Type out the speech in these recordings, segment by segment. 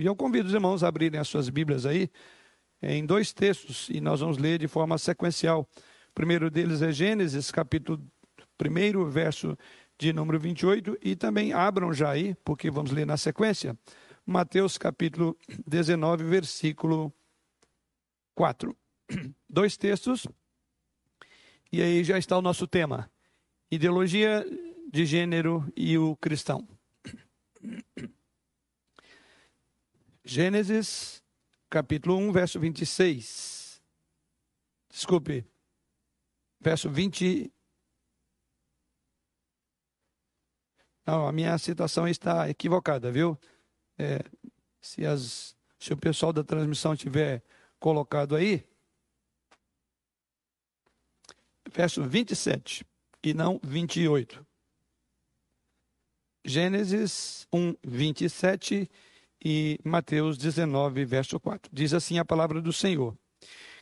E eu convido os irmãos a abrirem as suas Bíblias aí, em dois textos, e nós vamos ler de forma sequencial. O primeiro deles é Gênesis, capítulo 1, verso de número 28, e também abram já aí, porque vamos ler na sequência, Mateus capítulo 19, versículo 4. Dois textos, e aí já está o nosso tema: ideologia de gênero e o cristão. Gênesis, capítulo 1, verso 26. Desculpe, verso 20. Não, a minha citação está equivocada, viu? É, se, as, se o pessoal da transmissão tiver colocado aí, verso 27 e não 28. Gênesis 1, 27 e Mateus 19, verso 4. Diz assim a palavra do Senhor: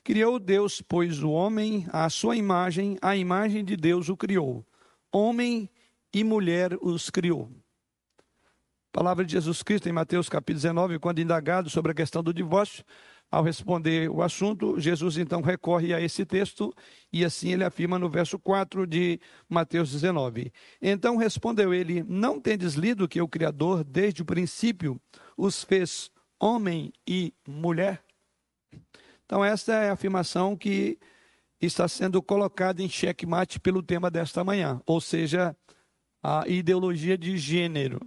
Criou Deus, pois, o homem à sua imagem, a imagem de Deus o criou. Homem e mulher os criou. palavra de Jesus Cristo em Mateus capítulo 19, quando indagado sobre a questão do divórcio, ao responder o assunto, Jesus então recorre a esse texto e assim ele afirma no verso 4 de Mateus 19. Então respondeu ele: Não tendes lido que o Criador, desde o princípio, os fez homem e mulher? Então, esta é a afirmação que está sendo colocada em xeque-mate pelo tema desta manhã, ou seja, a ideologia de gênero.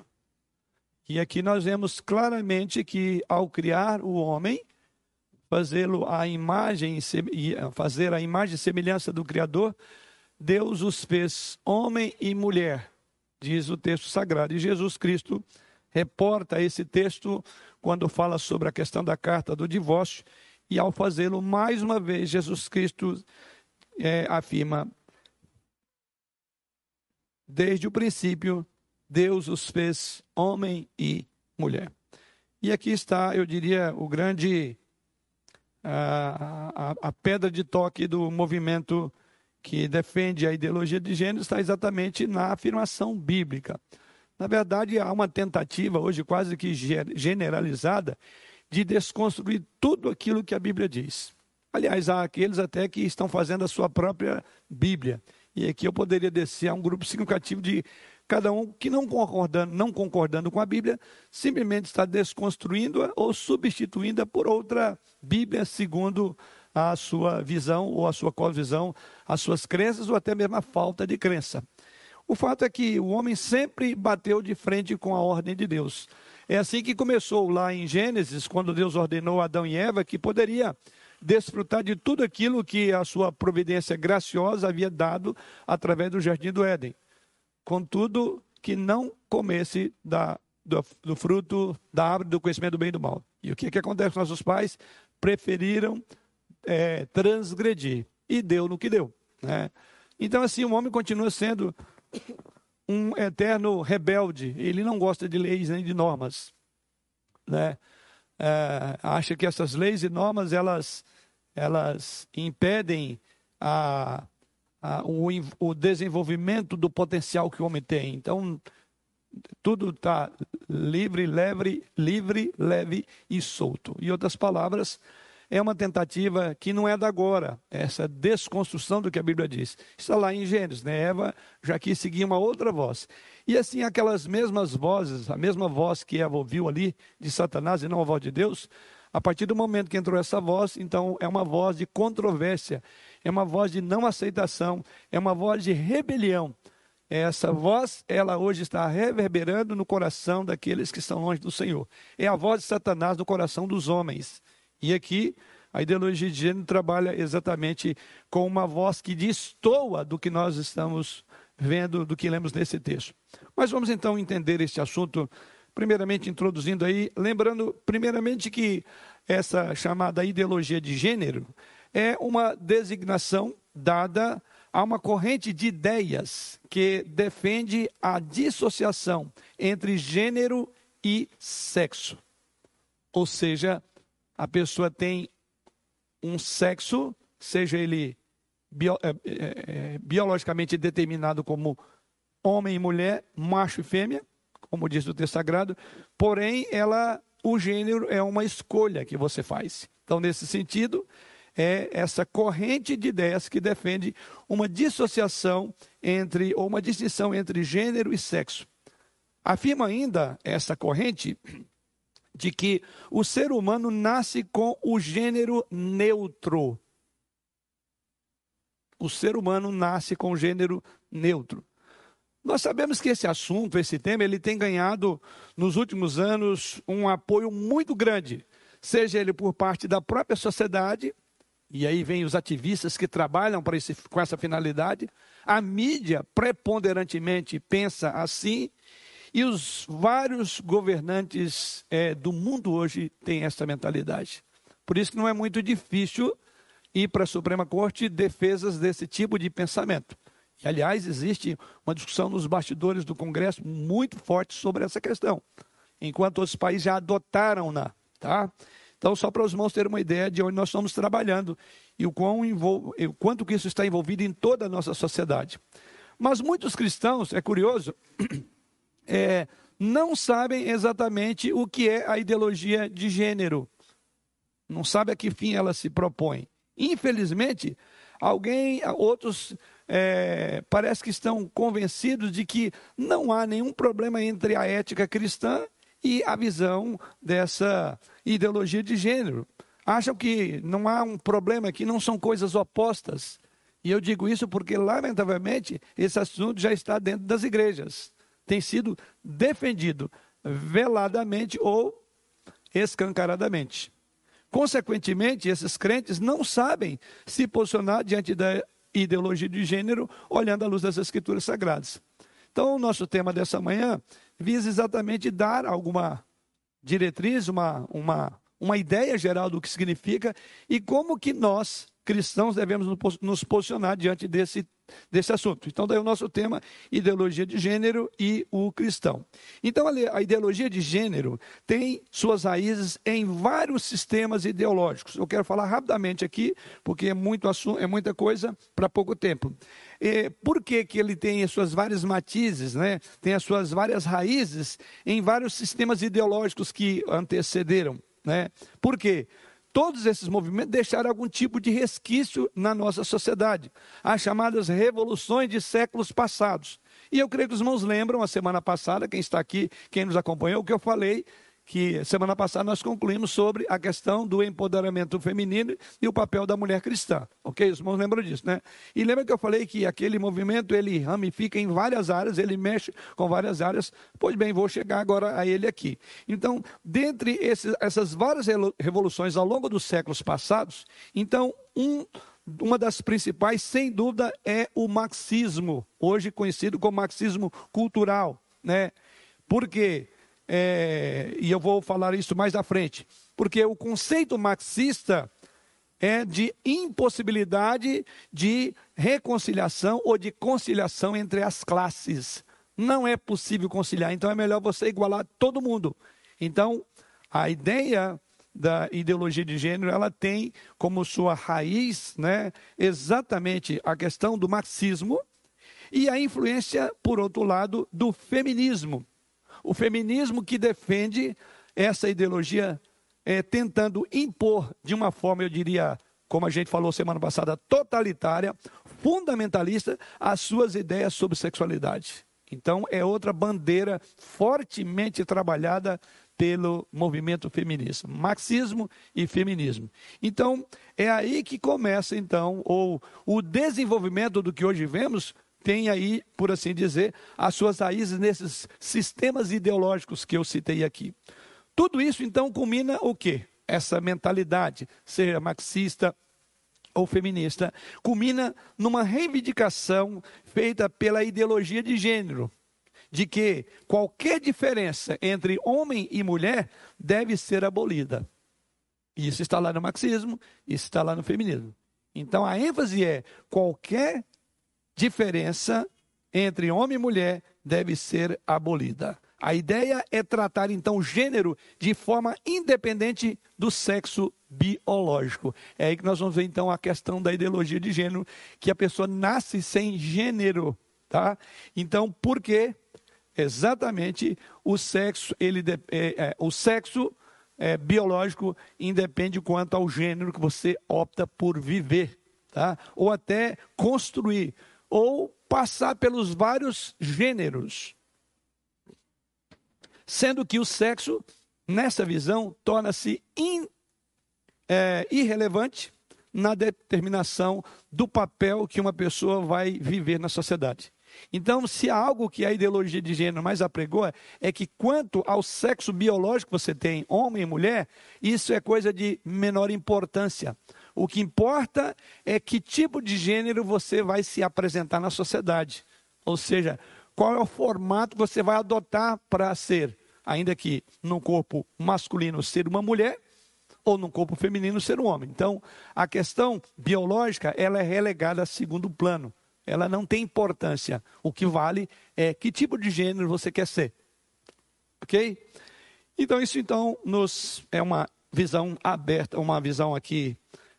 E aqui nós vemos claramente que ao criar o homem, fazê-lo a imagem fazer a imagem e semelhança do criador, Deus os fez homem e mulher, diz o texto sagrado. E Jesus Cristo reporta esse texto quando fala sobre a questão da carta do divórcio e ao fazê-lo mais uma vez Jesus Cristo é, afirma desde o princípio Deus os fez homem e mulher. E aqui está, eu diria, o grande a, a, a pedra de toque do movimento que defende a ideologia de gênero está exatamente na afirmação bíblica. Na verdade, há uma tentativa hoje quase que generalizada de desconstruir tudo aquilo que a Bíblia diz. Aliás, há aqueles até que estão fazendo a sua própria Bíblia. E aqui eu poderia descer a um grupo significativo de cada um que não concordando, não concordando com a Bíblia, simplesmente está desconstruindo-a ou substituindo-a por outra Bíblia segundo a sua visão ou a sua cosvisão, as suas crenças ou até mesmo a falta de crença. O fato é que o homem sempre bateu de frente com a ordem de Deus. É assim que começou lá em Gênesis, quando Deus ordenou a Adão e Eva que poderia desfrutar de tudo aquilo que a sua providência graciosa havia dado através do jardim do Éden contudo que não comesse da, do, do, fruto da árvore do conhecimento do bem e do mal. E o que, que acontece com nossos pais? Preferiram é, transgredir. E deu no que deu. Né? Então, assim, o homem continua sendo um eterno rebelde. Ele não gosta de leis nem de normas. Né? É, acha que essas leis e normas elas, elas impedem a, o, o desenvolvimento do potencial que o homem tem. Então, tudo está livre, leve, livre, leve e solto. Em outras palavras, é uma tentativa que não é da agora, essa desconstrução do que a Bíblia diz. Está lá em Gênesis, né? Eva já quis seguir uma outra voz. E assim, aquelas mesmas vozes, a mesma voz que Eva ouviu ali de Satanás e não a voz de Deus, a partir do momento que entrou essa voz, então é uma voz de controvérsia, é uma voz de não aceitação, é uma voz de rebelião. Essa voz, ela hoje está reverberando no coração daqueles que estão longe do Senhor. É a voz de Satanás no coração dos homens. E aqui, a ideologia de gênero trabalha exatamente com uma voz que destoa do que nós estamos vendo, do que lemos nesse texto. Mas vamos então entender este assunto, primeiramente introduzindo aí, lembrando, primeiramente, que essa chamada ideologia de gênero é uma designação dada a uma corrente de ideias que defende a dissociação entre gênero e sexo. Ou seja, a pessoa tem um sexo, seja ele bio, é, é, é, biologicamente determinado como homem e mulher, macho e fêmea, como diz o texto sagrado, porém ela o gênero é uma escolha que você faz. Então, nesse sentido, é essa corrente de ideias que defende uma dissociação entre, ou uma distinção entre gênero e sexo. Afirma ainda essa corrente de que o ser humano nasce com o gênero neutro. O ser humano nasce com o gênero neutro. Nós sabemos que esse assunto, esse tema, ele tem ganhado nos últimos anos um apoio muito grande, seja ele por parte da própria sociedade, e aí vem os ativistas que trabalham esse, com essa finalidade, a mídia preponderantemente pensa assim, e os vários governantes é, do mundo hoje têm essa mentalidade. Por isso que não é muito difícil ir para a Suprema Corte defesas desse tipo de pensamento. E, aliás, existe uma discussão nos bastidores do Congresso muito forte sobre essa questão, enquanto outros países já adotaram-na. Tá? Então, só para os irmãos terem uma ideia de onde nós estamos trabalhando e o, quão envol... o quanto que isso está envolvido em toda a nossa sociedade. Mas muitos cristãos, é curioso, é, não sabem exatamente o que é a ideologia de gênero. Não sabe a que fim ela se propõe. Infelizmente, alguém, outros é, parece que estão convencidos de que não há nenhum problema entre a ética cristã e a visão dessa ideologia de gênero. Acham que não há um problema, que não são coisas opostas. E eu digo isso porque, lamentavelmente, esse assunto já está dentro das igrejas. Tem sido defendido veladamente ou escancaradamente. Consequentemente, esses crentes não sabem se posicionar diante da ideologia de gênero, olhando à luz das Escrituras Sagradas. Então, o nosso tema dessa manhã visa exatamente dar alguma diretriz, uma, uma, uma ideia geral do que significa e como que nós, cristãos, devemos nos posicionar diante desse desse assunto. Então, daí o nosso tema, ideologia de gênero e o cristão. Então, a ideologia de gênero tem suas raízes em vários sistemas ideológicos. Eu quero falar rapidamente aqui, porque é, muito assunto, é muita coisa para pouco tempo. E por que, que ele tem as suas várias matizes, né? tem as suas várias raízes em vários sistemas ideológicos que antecederam? Né? Por quê? Todos esses movimentos deixaram algum tipo de resquício na nossa sociedade, as chamadas revoluções de séculos passados. E eu creio que os irmãos lembram, a semana passada, quem está aqui, quem nos acompanhou, o que eu falei que semana passada nós concluímos sobre a questão do empoderamento feminino e o papel da mulher cristã. Ok? Os irmãos lembram disso, né? E lembra que eu falei que aquele movimento ele ramifica em várias áreas, ele mexe com várias áreas. Pois bem, vou chegar agora a ele aqui. Então, dentre esses, essas várias revoluções ao longo dos séculos passados, então, um uma das principais, sem dúvida, é o marxismo, hoje conhecido como marxismo cultural, né? Por quê? É, e eu vou falar isso mais à frente, porque o conceito marxista é de impossibilidade de reconciliação ou de conciliação entre as classes. Não é possível conciliar, então é melhor você igualar todo mundo. Então, a ideia da ideologia de gênero, ela tem como sua raiz, né, exatamente a questão do marxismo e a influência, por outro lado, do feminismo o feminismo que defende essa ideologia, é, tentando impor de uma forma, eu diria, como a gente falou semana passada, totalitária, fundamentalista, as suas ideias sobre sexualidade. Então, é outra bandeira fortemente trabalhada pelo movimento feminista, marxismo e feminismo. Então, é aí que começa então ou o desenvolvimento do que hoje vemos tem aí, por assim dizer, as suas raízes nesses sistemas ideológicos que eu citei aqui. Tudo isso então culmina o quê? Essa mentalidade, seja marxista ou feminista, culmina numa reivindicação feita pela ideologia de gênero, de que qualquer diferença entre homem e mulher deve ser abolida. Isso está lá no marxismo, isso está lá no feminismo. Então a ênfase é qualquer diferença entre homem e mulher deve ser abolida. A ideia é tratar então o gênero de forma independente do sexo biológico. É aí que nós vamos ver então a questão da ideologia de gênero, que a pessoa nasce sem gênero, tá? Então, por que exatamente o sexo ele é, é, o sexo é, biológico independe quanto ao gênero que você opta por viver, tá? ou até construir, ou passar pelos vários gêneros. Sendo que o sexo, nessa visão, torna-se é, irrelevante na determinação do papel que uma pessoa vai viver na sociedade. Então, se há algo que a ideologia de gênero mais apregoa, é que quanto ao sexo biológico que você tem, homem e mulher, isso é coisa de menor importância. O que importa é que tipo de gênero você vai se apresentar na sociedade. Ou seja, qual é o formato que você vai adotar para ser, ainda que no corpo masculino ser uma mulher ou no corpo feminino ser um homem. Então, a questão biológica, ela é relegada a segundo plano. Ela não tem importância. O que vale é que tipo de gênero você quer ser. OK? Então isso então nos é uma visão aberta, uma visão aqui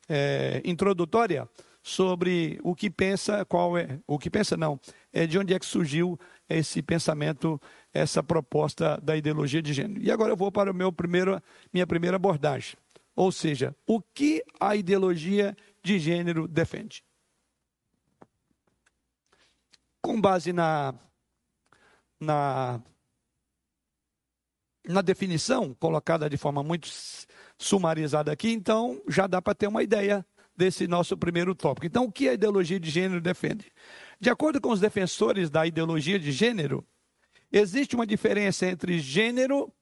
é, introdutória sobre o que pensa, qual é, o que pensa não, é de onde é que surgiu esse pensamento, essa proposta da ideologia de gênero. E agora eu vou para o meu primeiro, minha primeira abordagem. Ou seja, o que a ideologia de gênero defende? Com base na, na, na definição colocada de forma muito sumarizada aqui, então já dá para ter uma ideia desse nosso primeiro tópico. Então, o que a ideologia de gênero defende? De acordo com os defensores da ideologia de gênero, existe uma diferença entre gênero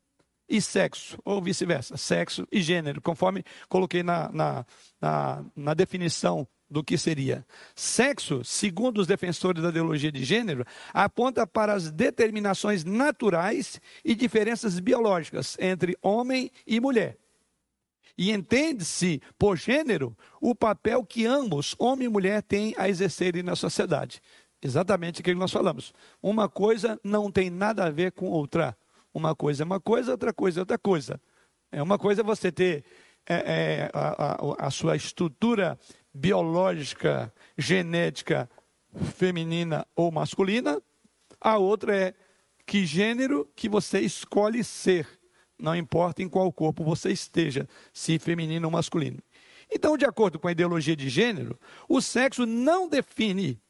e sexo, ou vice-versa, sexo e gênero, conforme coloquei na, na, na, na, definição do que seria. Sexo, segundo os defensores da ideologia de gênero, aponta para as determinações naturais e diferenças biológicas entre homem e mulher. E entende-se, por gênero, o papel que ambos, homem e mulher, têm a exercerem na sociedade. Exatamente aquilo que nós falamos. Uma coisa não tem nada a ver com outra. Uma coisa é uma coisa, outra coisa é outra coisa. É uma coisa você ter é, é, a, a, a sua estrutura biológica, genética feminina ou masculina. A outra é que gênero que você escolhe ser, não importa em qual corpo você esteja, se feminino ou masculino. Então, de acordo com a ideologia de gênero, o sexo não define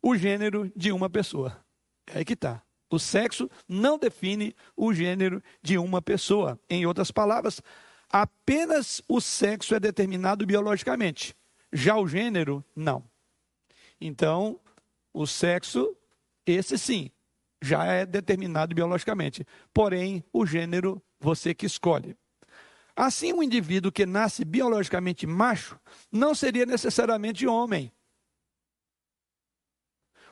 o gênero de uma pessoa. É aí que está. O sexo não define o gênero de uma pessoa. Em outras palavras, apenas o sexo é determinado biologicamente. Já o gênero, não. Então, o sexo, esse sim, já é determinado biologicamente. Porém, o gênero, você que escolhe. Assim, um indivíduo que nasce biologicamente macho não seria necessariamente homem.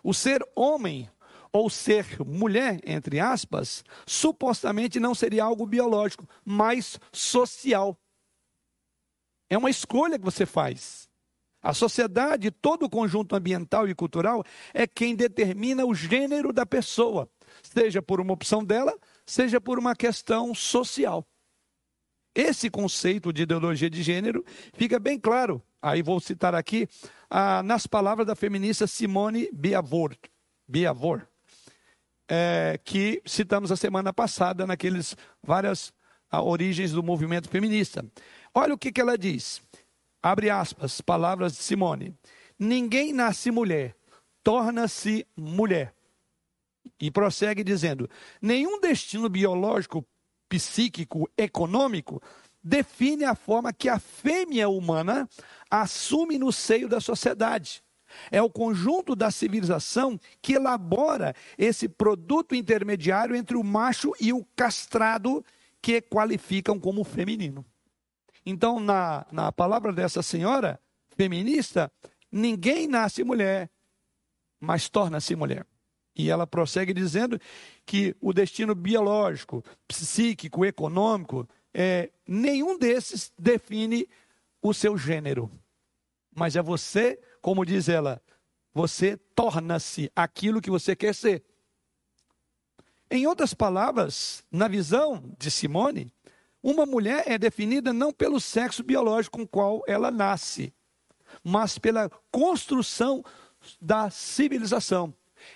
O ser homem ou ser mulher, entre aspas, supostamente não seria algo biológico, mas social. É uma escolha que você faz. A sociedade, todo o conjunto ambiental e cultural, é quem determina o gênero da pessoa, seja por uma opção dela, seja por uma questão social. Esse conceito de ideologia de gênero fica bem claro. Aí vou citar aqui ah, nas palavras da feminista Simone Biavor. Biavor é, que citamos a semana passada naqueles várias ah, origens do movimento feminista. Olha o que, que ela diz. Abre aspas, palavras de Simone. Ninguém nasce mulher, torna-se mulher. E prossegue dizendo: nenhum destino biológico, psíquico, econômico define a forma que a fêmea humana assume no seio da sociedade. É o conjunto da civilização que elabora esse produto intermediário entre o macho e o castrado, que qualificam como feminino. Então, na, na palavra dessa senhora feminista, ninguém nasce mulher, mas torna-se mulher. E ela prossegue dizendo que o destino biológico, psíquico, econômico, é, nenhum desses define o seu gênero. Mas é você como diz ela, você torna-se aquilo que você quer ser. Em outras palavras, na visão de Simone, uma mulher é definida não pelo sexo biológico com o qual ela nasce, mas pela construção da civilização.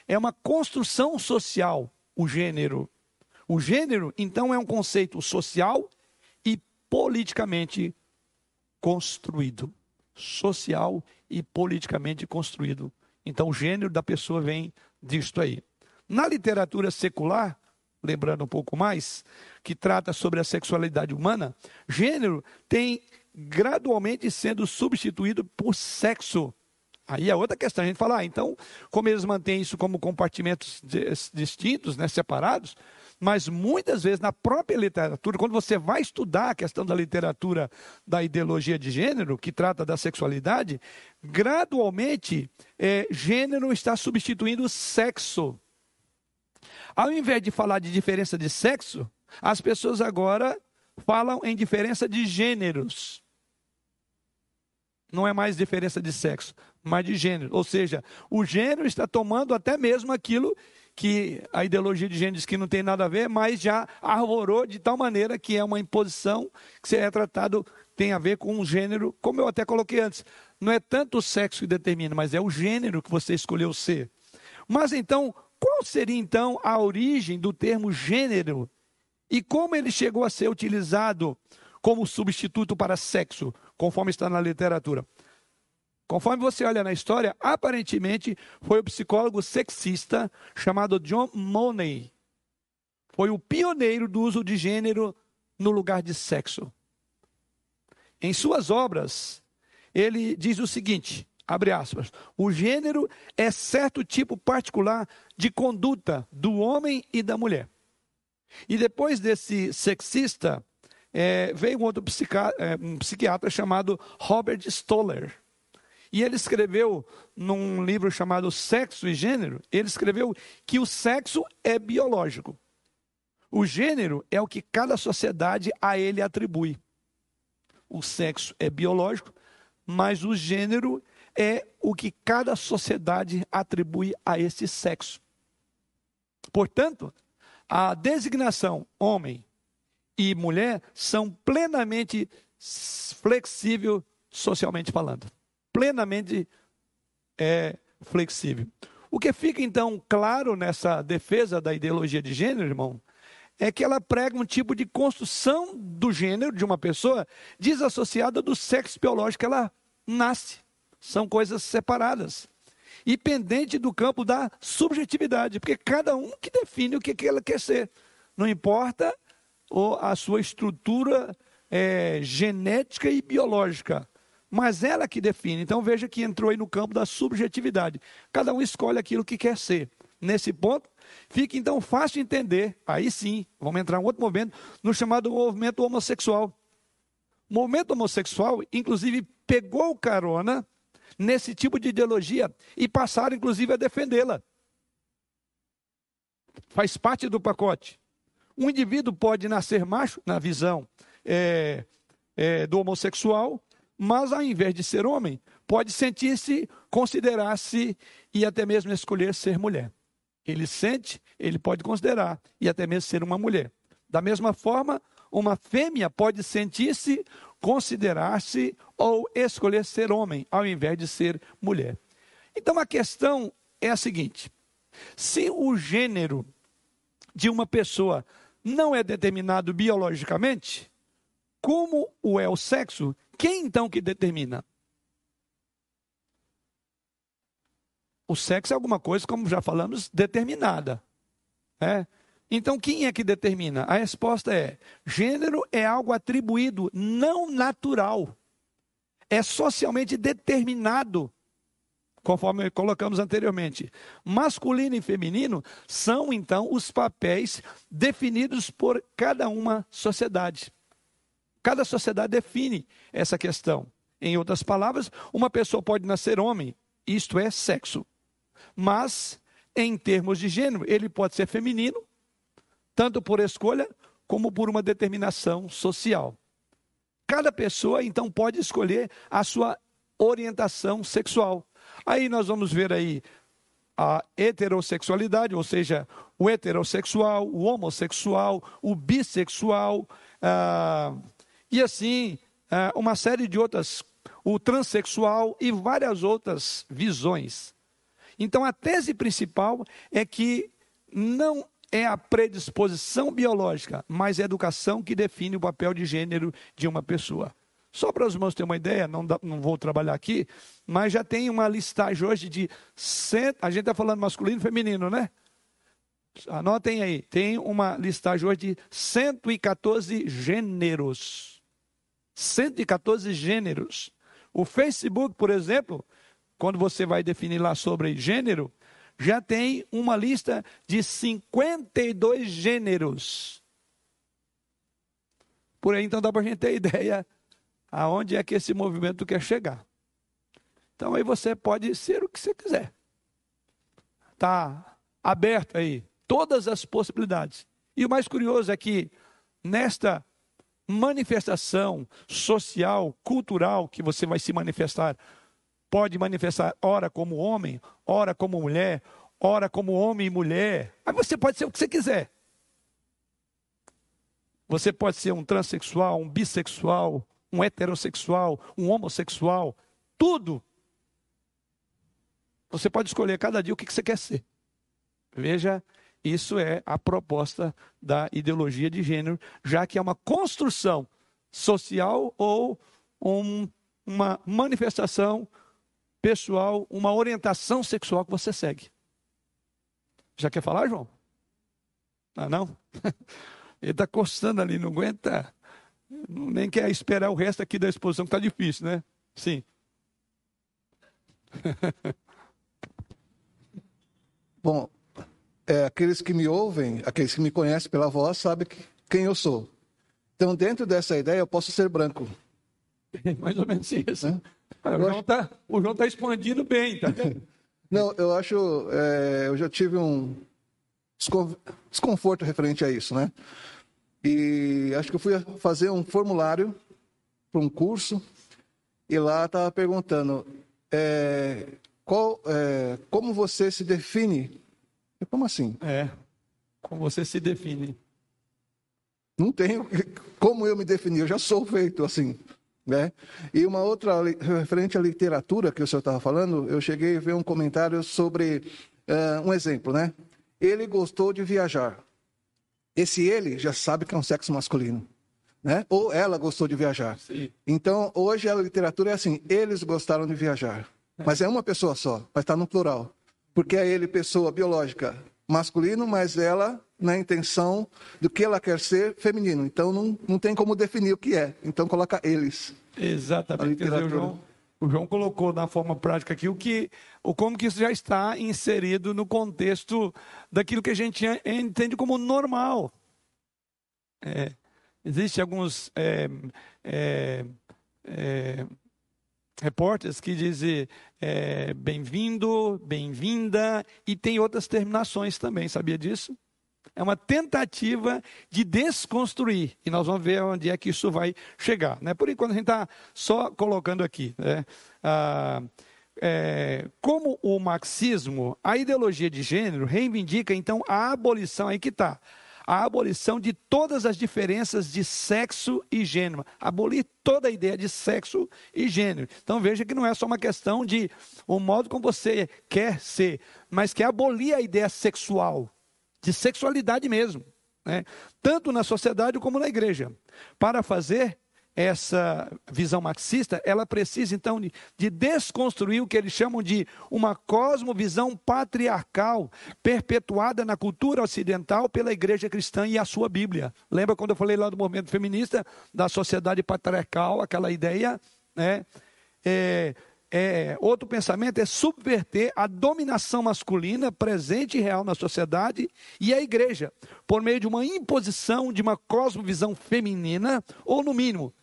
É uma construção social, o gênero. O gênero, então, é um conceito social e politicamente construído, social e politicamente construído. Então, o gênero da pessoa vem disto aí. Na literatura secular, lembrando um pouco mais, que trata sobre a sexualidade humana, gênero tem gradualmente sendo substituído por sexo. Aí é outra questão. A gente fala, ah, então, como eles mantêm isso como compartimentos distintos, né, separados, mas muitas vezes na própria literatura, quando você vai estudar a questão da literatura da ideologia de gênero, que trata da sexualidade, gradualmente, é, gênero está substituindo sexo. Ao invés de falar de diferença de sexo, as pessoas agora falam em diferença de gêneros. Não é mais diferença de sexo, mas de gênero. Ou seja, o gênero está tomando até mesmo aquilo que a ideologia de gênero diz que não tem nada a ver, mas já arvorou de tal maneira que é uma imposição que se é tratado, tem a ver com um gênero, como eu até coloquei antes. Não é tanto o sexo que determina, mas é o gênero que você escolheu ser. Mas então, qual seria então a origem do termo gênero? E como ele chegou a ser utilizado como substituto para sexo, conforme está na literatura? Conforme você olha na história, aparentemente foi o psicólogo sexista chamado John Money. Foi o pioneiro do uso de gênero no lugar de sexo. Em suas obras, ele diz o seguinte: abre aspas, o gênero é certo tipo particular de conduta do homem e da mulher. E depois desse sexista, é, veio um outro é, um psiquiatra chamado Robert Stoller e ele escreveu num livro chamado Sexo e Gênero, ele escreveu que o sexo é biológico. O gênero é o que cada sociedade a ele atribui. O sexo é biológico, mas o gênero é o que cada sociedade atribui a esse sexo. Portanto, a designação homem e mulher são plenamente flexível socialmente falando plenamente é, flexível. O que fica então claro nessa defesa da ideologia de gênero, irmão, é que ela prega um tipo de construção do gênero de uma pessoa desassociada do sexo biológico que ela nasce. São coisas separadas. E pendente do campo da subjetividade, porque cada um que define o que, que ela quer ser. Não importa a sua estrutura é, genética e biológica mas ela que define. Então veja que entrou aí no campo da subjetividade. Cada um escolhe aquilo que quer ser. Nesse ponto, fica então fácil de entender, aí sim, vamos entrar em outro momento, no chamado movimento homossexual. O movimento homossexual, inclusive, pegou carona nesse tipo de ideologia e passaram, inclusive, a defendê-la. Faz parte do pacote. Um indivíduo pode nascer macho, na visão é, é, do homossexual, mas ao invés de ser homem, pode sentir-se, considerar-se e até mesmo escolher ser mulher. Ele sente, ele pode considerar e até mesmo ser uma mulher. Da mesma forma, uma fêmea pode sentir-se, considerar-se ou escolher ser homem, ao invés de ser mulher. Então a questão é a seguinte: se o gênero de uma pessoa não é determinado biologicamente, como o é o sexo, quem então que determina? O sexo é alguma coisa, como já falamos, determinada. É? Então, quem é que determina? A resposta é: gênero é algo atribuído não natural. É socialmente determinado, conforme colocamos anteriormente. Masculino e feminino são, então, os papéis definidos por cada uma sociedade. Cada sociedade define essa questão. Em outras palavras, uma pessoa pode nascer homem, isto é, sexo. Mas, em termos de gênero, ele pode ser feminino, tanto por escolha como por uma determinação social. Cada pessoa, então, pode escolher a sua orientação sexual. Aí nós vamos ver aí a heterossexualidade, ou seja, o heterossexual, o homossexual, o bissexual, ah, e assim, é, uma série de outras, o transexual e várias outras visões. Então, a tese principal é que não é a predisposição biológica, mas a educação que define o papel de gênero de uma pessoa. Só para os irmãos terem uma ideia, não, dá, não vou trabalhar aqui, mas já tem uma listagem hoje de. Cento, a gente está falando masculino e feminino, né? Anotem aí, tem uma listagem hoje de 114 gêneros. 114 gêneros. O Facebook, por exemplo, quando você vai definir lá sobre gênero, já tem uma lista de 52 gêneros. Por aí, então, dá para a gente ter ideia aonde é que esse movimento quer chegar. Então, aí você pode ser o que você quiser. Está aberto aí todas as possibilidades. E o mais curioso é que nesta manifestação social, cultural que você vai se manifestar, pode manifestar ora como homem, ora como mulher, ora como homem e mulher. Aí você pode ser o que você quiser. Você pode ser um transexual, um bissexual, um heterossexual, um homossexual, tudo. Você pode escolher cada dia o que você quer ser. Veja isso é a proposta da ideologia de gênero, já que é uma construção social ou um, uma manifestação pessoal, uma orientação sexual que você segue. Já quer falar, João? Ah, não? Ele está coçando ali, não aguenta. Nem quer esperar o resto aqui da exposição, que está difícil, né? Sim. Bom, é, aqueles que me ouvem, aqueles que me conhecem pela voz, sabem que, quem eu sou. Então, dentro dessa ideia, eu posso ser branco. Mais ou menos isso. É? O, João está tá expandindo bem, tá Não, eu acho. É, eu já tive um desconforto referente a isso, né? E acho que eu fui fazer um formulário para um curso e lá estava perguntando é, qual, é, como você se define como assim? É. Como você se define? Não tenho como eu me definir, eu já sou feito assim. Né? E uma outra, referente à literatura que o senhor estava falando, eu cheguei a ver um comentário sobre uh, um exemplo, né? Ele gostou de viajar. Esse ele já sabe que é um sexo masculino. Né? Ou ela gostou de viajar. Sim. Então, hoje a literatura é assim: eles gostaram de viajar. É. Mas é uma pessoa só, mas está no plural porque é ele pessoa biológica masculino, mas ela na intenção do que ela quer ser feminino. Então não, não tem como definir o que é. Então coloca eles. Exatamente. Dizer, o, João, o João colocou na forma prática aqui o que, o como que isso já está inserido no contexto daquilo que a gente entende como normal. É, Existem alguns é, é, é repórteres que dizem é, bem-vindo, bem-vinda, e tem outras terminações também, sabia disso? É uma tentativa de desconstruir, e nós vamos ver onde é que isso vai chegar. Né? Por enquanto, a gente está só colocando aqui. Né? Ah, é, como o marxismo, a ideologia de gênero reivindica, então, a abolição, aí que está, a abolição de todas as diferenças de sexo e gênero. Abolir toda a ideia de sexo e gênero. Então veja que não é só uma questão de o modo como você quer ser, mas que é abolir a ideia sexual, de sexualidade mesmo. Né? Tanto na sociedade como na igreja. Para fazer essa visão marxista, ela precisa então de, de, desconstruir o que eles chamam de uma cosmovisão patriarcal perpetuada na cultura ocidental pela igreja cristã e a sua Bíblia. Lembra quando eu falei lá do movimento feminista, da sociedade patriarcal, aquela ideia, né? É, é, outro pensamento é subverter a dominação masculina presente e real na sociedade e a igreja, por meio de uma imposição de uma cosmovisão feminina, ou no mínimo,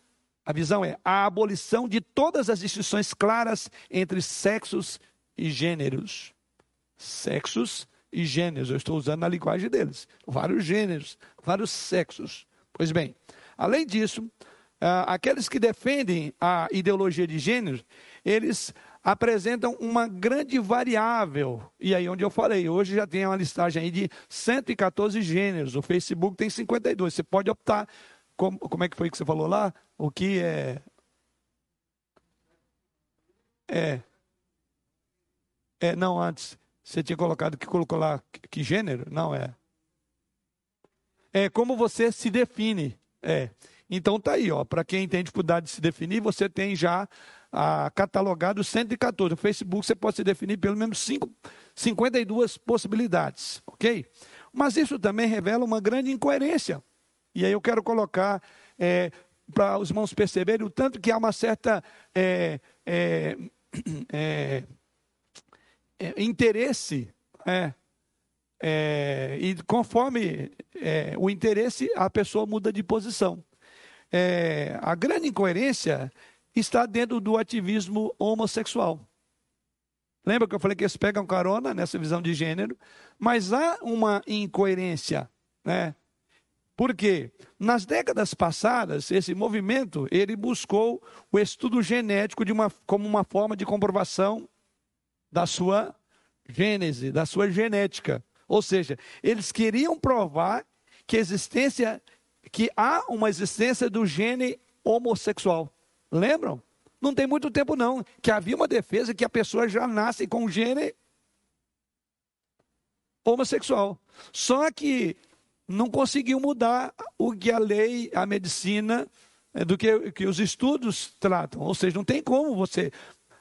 a visão é a abolição de todas as distinções claras entre sexos e gêneros. Sexos e gêneros, eu estou usando a linguagem deles. Vários gêneros, vários sexos. Pois bem, além disso, ah, aqueles que defendem a ideologia de gênero, eles apresentam uma grande variável. E aí, onde eu falei, hoje já tem uma listagem aí de 114 gêneros. O Facebook tem 52. Você pode optar como, como é que foi que você falou lá? O que é. É. É, não, antes. Você tinha colocado que colocou lá que gênero? Não, é. é como você se define. É. Então tá aí, ó. Para quem tem dificuldade de se definir, você tem já ah, catalogado 114. O Facebook você pode se definir pelo menos cinco, 52 possibilidades, ok? Mas isso também revela uma grande incoerência. E aí eu quero colocar é, para os irmãos perceberem o tanto que há uma certa é, é, é, é interesse, é, é, e conforme o interesse, a pessoa muda de posição. a grande incoerência está dentro do ativismo homossexual. Lembra que eu falei que eles pegam carona nessa visão de gênero? Mas há uma incoerência, né? Porque nas décadas passadas, esse movimento, ele buscou o estudo genético uma, como uma forma de comprovação da sua gênese, da sua genética. Ou seja, eles queriam provar que existência que há uma existência do gene homossexual. Lembram? Não tem muito tempo não, que havia uma defesa que a pessoa já nasce com gene homossexual. Só que não conseguiu mudar o que a lei, a medicina, é, do que, que os estudos tratam. Ou seja, não tem como você.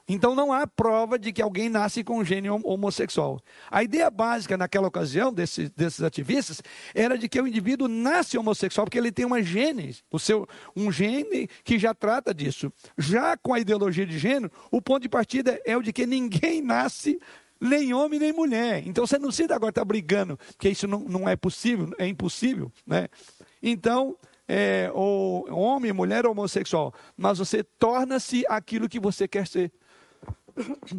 Então não há prova de que alguém nasce com gene homossexual. A ideia básica naquela ocasião desses, desses ativistas era de que o indivíduo nasce homossexual porque ele tem uma gene, o seu, um gene que já trata disso. Já com a ideologia de gênero, o ponto de partida é o de que ninguém nasce nem homem nem mulher. Então você não se agora estar brigando, porque isso não, não é possível, é impossível, né? Então, é, ou homem, mulher homossexual, mas você torna-se aquilo que você quer ser.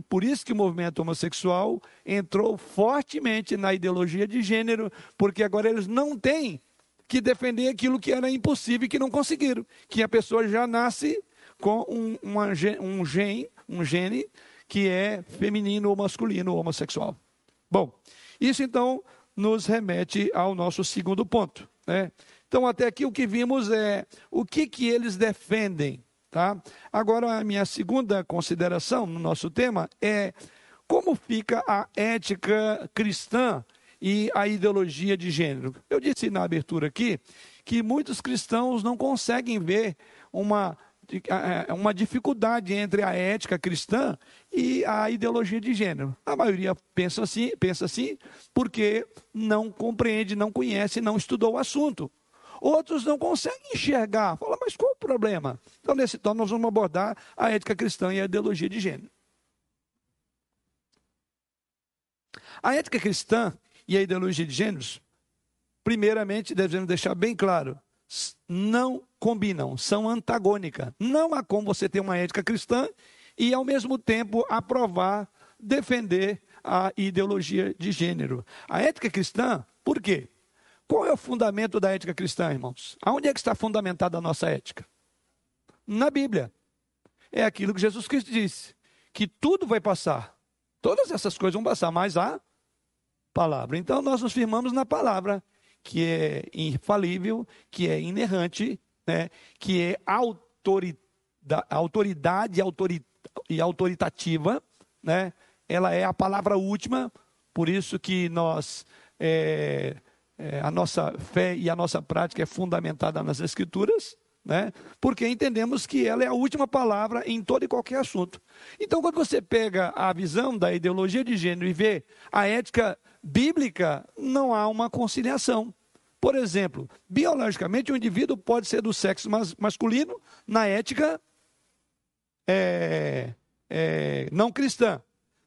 Por isso que o movimento homossexual entrou fortemente na ideologia de gênero, porque agora eles não têm que defender aquilo que era impossível e que não conseguiram, que a pessoa já nasce com um, uma, um gene, um gene que é feminino ou masculino ou homossexual. Bom, isso então nos remete ao nosso segundo ponto. Né? Então, até aqui o que vimos é o que, que eles defendem. Tá? Agora, a minha segunda consideração no nosso tema é como fica a ética cristã e a ideologia de gênero. Eu disse na abertura aqui que muitos cristãos não conseguem ver uma uma dificuldade entre a ética cristã e a ideologia de gênero. A maioria pensa assim, pensa assim porque não compreende, não conhece, não estudou o assunto. Outros não conseguem enxergar. Fala, mas qual o problema? Então, nesse tom, nós vamos abordar a ética cristã e a ideologia de gênero. A ética cristã e a ideologia de gêneros, primeiramente, devemos deixar bem claro, não combinam, são antagônicas. Não há como você ter uma ética cristã e, ao mesmo tempo, aprovar, defender a ideologia de gênero. A ética cristã, por quê? Qual é o fundamento da ética cristã, irmãos? Aonde é que está fundamentada a nossa ética? Na Bíblia. É aquilo que Jesus Cristo disse: que tudo vai passar. Todas essas coisas vão passar, mas a palavra. Então nós nos firmamos na palavra que é infalível, que é inerrante, né, que é autori, autoridade autori, e autoritativa, né, ela é a palavra última, por isso que nós, é, é, a nossa fé e a nossa prática é fundamentada nas Escrituras, né? porque entendemos que ela é a última palavra em todo e qualquer assunto. Então, quando você pega a visão da ideologia de gênero e vê a ética bíblica, não há uma conciliação. Por exemplo, biologicamente, o indivíduo pode ser do sexo mas, masculino na ética é, é, não cristã,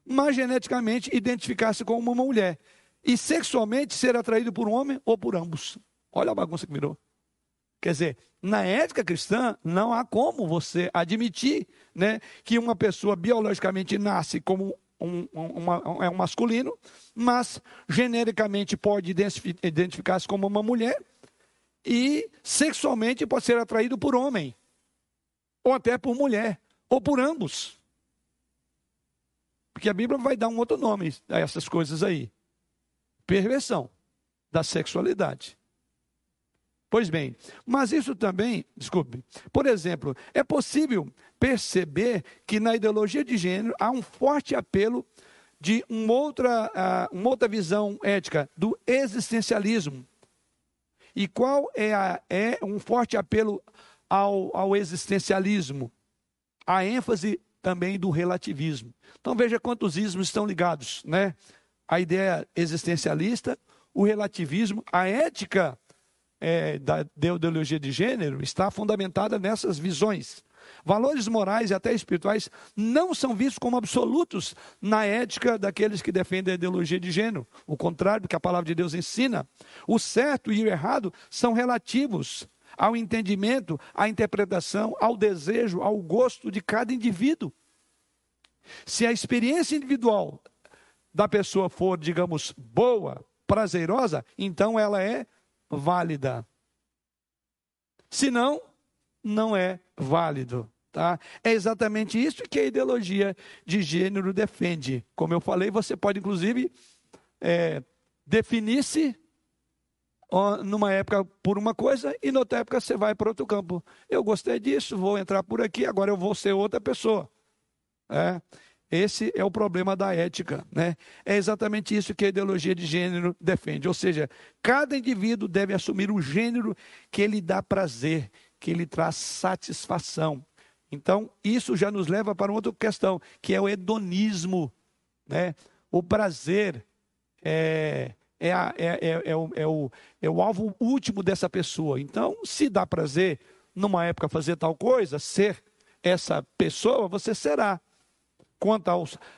mas geneticamente identificar-se como uma mulher e sexualmente ser atraído por um homem ou por ambos. Olha a bagunça que virou. Quer dizer, na ética cristã, não há como você admitir né, que uma pessoa biologicamente nasce como um, uma, é um masculino, mas genericamente pode identificar-se como uma mulher e sexualmente pode ser atraído por homem, ou até por mulher, ou por ambos. Porque a Bíblia vai dar um outro nome a essas coisas aí: perversão da sexualidade. Pois bem, mas isso também, desculpe, por exemplo, é possível perceber que na ideologia de gênero há um forte apelo de uma outra, uh, uma outra visão ética, do existencialismo. E qual é, a, é um forte apelo ao, ao existencialismo? A ênfase também do relativismo. Então veja quantos ismos estão ligados, né? A ideia existencialista, o relativismo, a ética é, da, ideologia de gênero está fundamentada nessas visões. Valores morais e até espirituais não são vistos como absolutos na ética daqueles que defendem a ideologia de gênero. O contrário do que a palavra de Deus ensina. O certo e o errado são relativos ao entendimento, à interpretação, ao desejo, ao gosto de cada indivíduo. Se a experiência individual da pessoa for, digamos, boa, prazerosa, então ela é válida. Se não, não é válido. Tá? É exatamente isso que a ideologia de gênero defende. Como eu falei, você pode, inclusive, é, definir-se numa época por uma coisa e noutra época você vai para outro campo. Eu gostei disso, vou entrar por aqui, agora eu vou ser outra pessoa. É. Esse é o problema da ética. Né? É exatamente isso que a ideologia de gênero defende. Ou seja, cada indivíduo deve assumir o gênero que lhe dá prazer, que lhe traz satisfação. Então, isso já nos leva para outra questão, que é o hedonismo. Né? O prazer é, é, a, é, é, é, o, é, o, é o alvo último dessa pessoa. Então, se dá prazer numa época fazer tal coisa, ser essa pessoa, você será. Quanto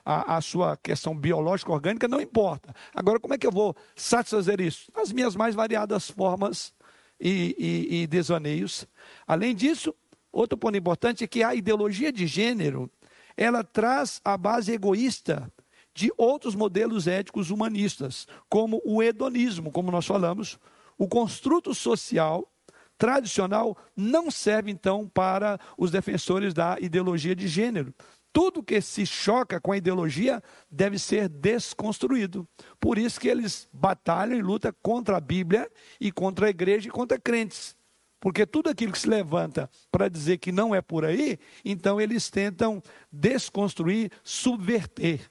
à sua questão biológica, orgânica, não importa. Agora, como é que eu vou satisfazer isso? As minhas mais variadas formas e, e, e. Além disso, outro ponto importante é que a ideologia de gênero, ela traz a base egoísta de outros modelos éticos humanistas, como o hedonismo, como nós falamos. O construto social tradicional não serve, então, para os defensores da ideologia de gênero. Tudo que se choca com a ideologia deve ser desconstruído. Por isso que eles batalham e lutam contra a Bíblia e contra a igreja e contra crentes. Porque tudo aquilo que se levanta para dizer que não é por aí, então eles tentam desconstruir, subverter.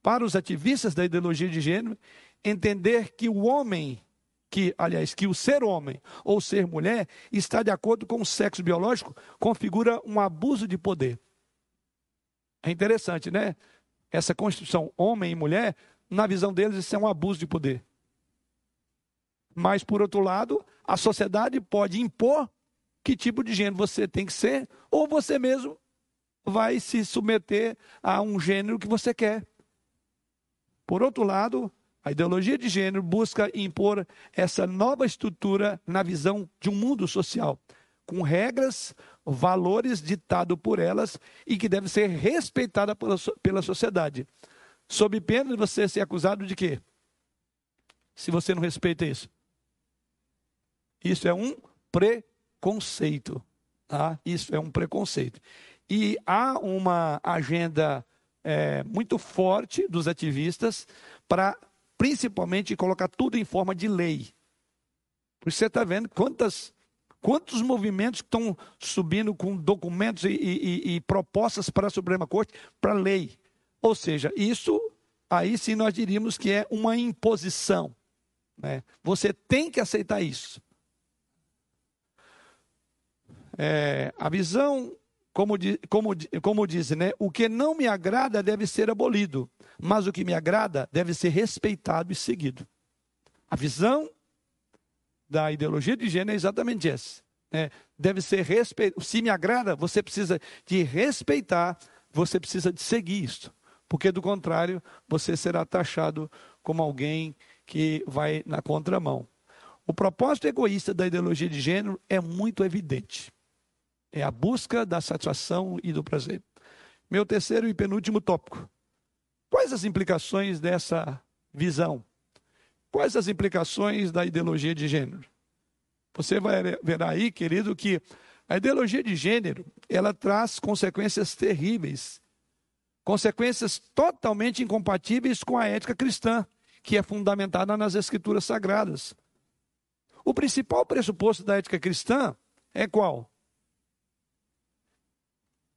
Para os ativistas da ideologia de gênero, entender que o homem, que, aliás, que o ser homem ou ser mulher está de acordo com o sexo biológico, configura um abuso de poder. É interessante, né? Essa constituição homem e mulher, na visão deles, isso é um abuso de poder. Mas, por outro lado, a sociedade pode impor que tipo de gênero você tem que ser, ou você mesmo vai se submeter a um gênero que você quer. Por outro lado, a ideologia de gênero busca impor essa nova estrutura na visão de um mundo social, com regras, valores ditados por elas e que deve ser respeitada pela, pela sociedade. Sob pena de você ser acusado de quê? Se você não respeita isso. Isso é um preconceito. Tá? Isso é um preconceito. E há uma agenda é, muito forte dos ativistas para, principalmente, colocar tudo em forma de lei. Você está vendo quantas Quantos movimentos estão subindo com documentos e, e, e propostas para a Suprema Corte, para lei? Ou seja, isso aí sim nós diríamos que é uma imposição. Né? Você tem que aceitar isso. É, a visão, como, como, como dizem, né? o que não me agrada deve ser abolido, mas o que me agrada deve ser respeitado e seguido. A visão da ideologia de gênero é exatamente essa. É, deve ser respeito. Se me agrada, você precisa de respeitar, você precisa de seguir isso. Porque do contrário, você será taxado como alguém que vai na contramão. O propósito egoísta da ideologia de gênero é muito evidente. É a busca da satisfação e do prazer. Meu terceiro e penúltimo tópico. Quais as implicações dessa visão? Quais as implicações da ideologia de gênero? Você vai ver aí, querido, que a ideologia de gênero, ela traz consequências terríveis. Consequências totalmente incompatíveis com a ética cristã, que é fundamentada nas escrituras sagradas. O principal pressuposto da ética cristã é qual?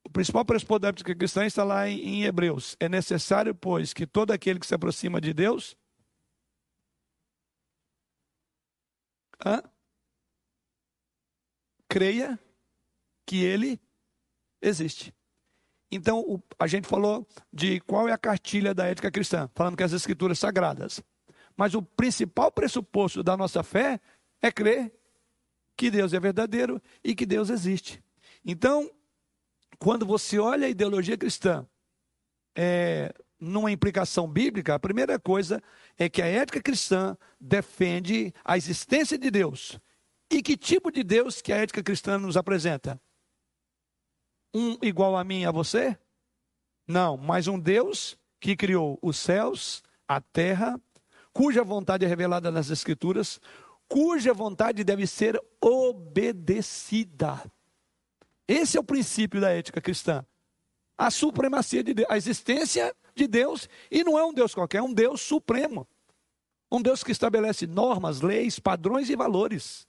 O principal pressuposto da ética cristã está lá em, em Hebreus. É necessário, pois, que todo aquele que se aproxima de Deus Hã? Creia que ele existe. Então, o, a gente falou de qual é a cartilha da ética cristã, falando que as escrituras sagradas. Mas o principal pressuposto da nossa fé é crer que Deus é verdadeiro e que Deus existe. Então, quando você olha a ideologia cristã é, numa implicação bíblica, a primeira coisa é que a ética cristã defende a existência de Deus. E que tipo de Deus que a ética cristã nos apresenta? um igual a mim e a você? Não, mas um Deus que criou os céus, a terra, cuja vontade é revelada nas Escrituras, cuja vontade deve ser obedecida. Esse é o princípio da ética cristã. A supremacia de Deus, a existência de Deus, e não é um Deus qualquer, é um Deus supremo. Um Deus que estabelece normas, leis, padrões e valores.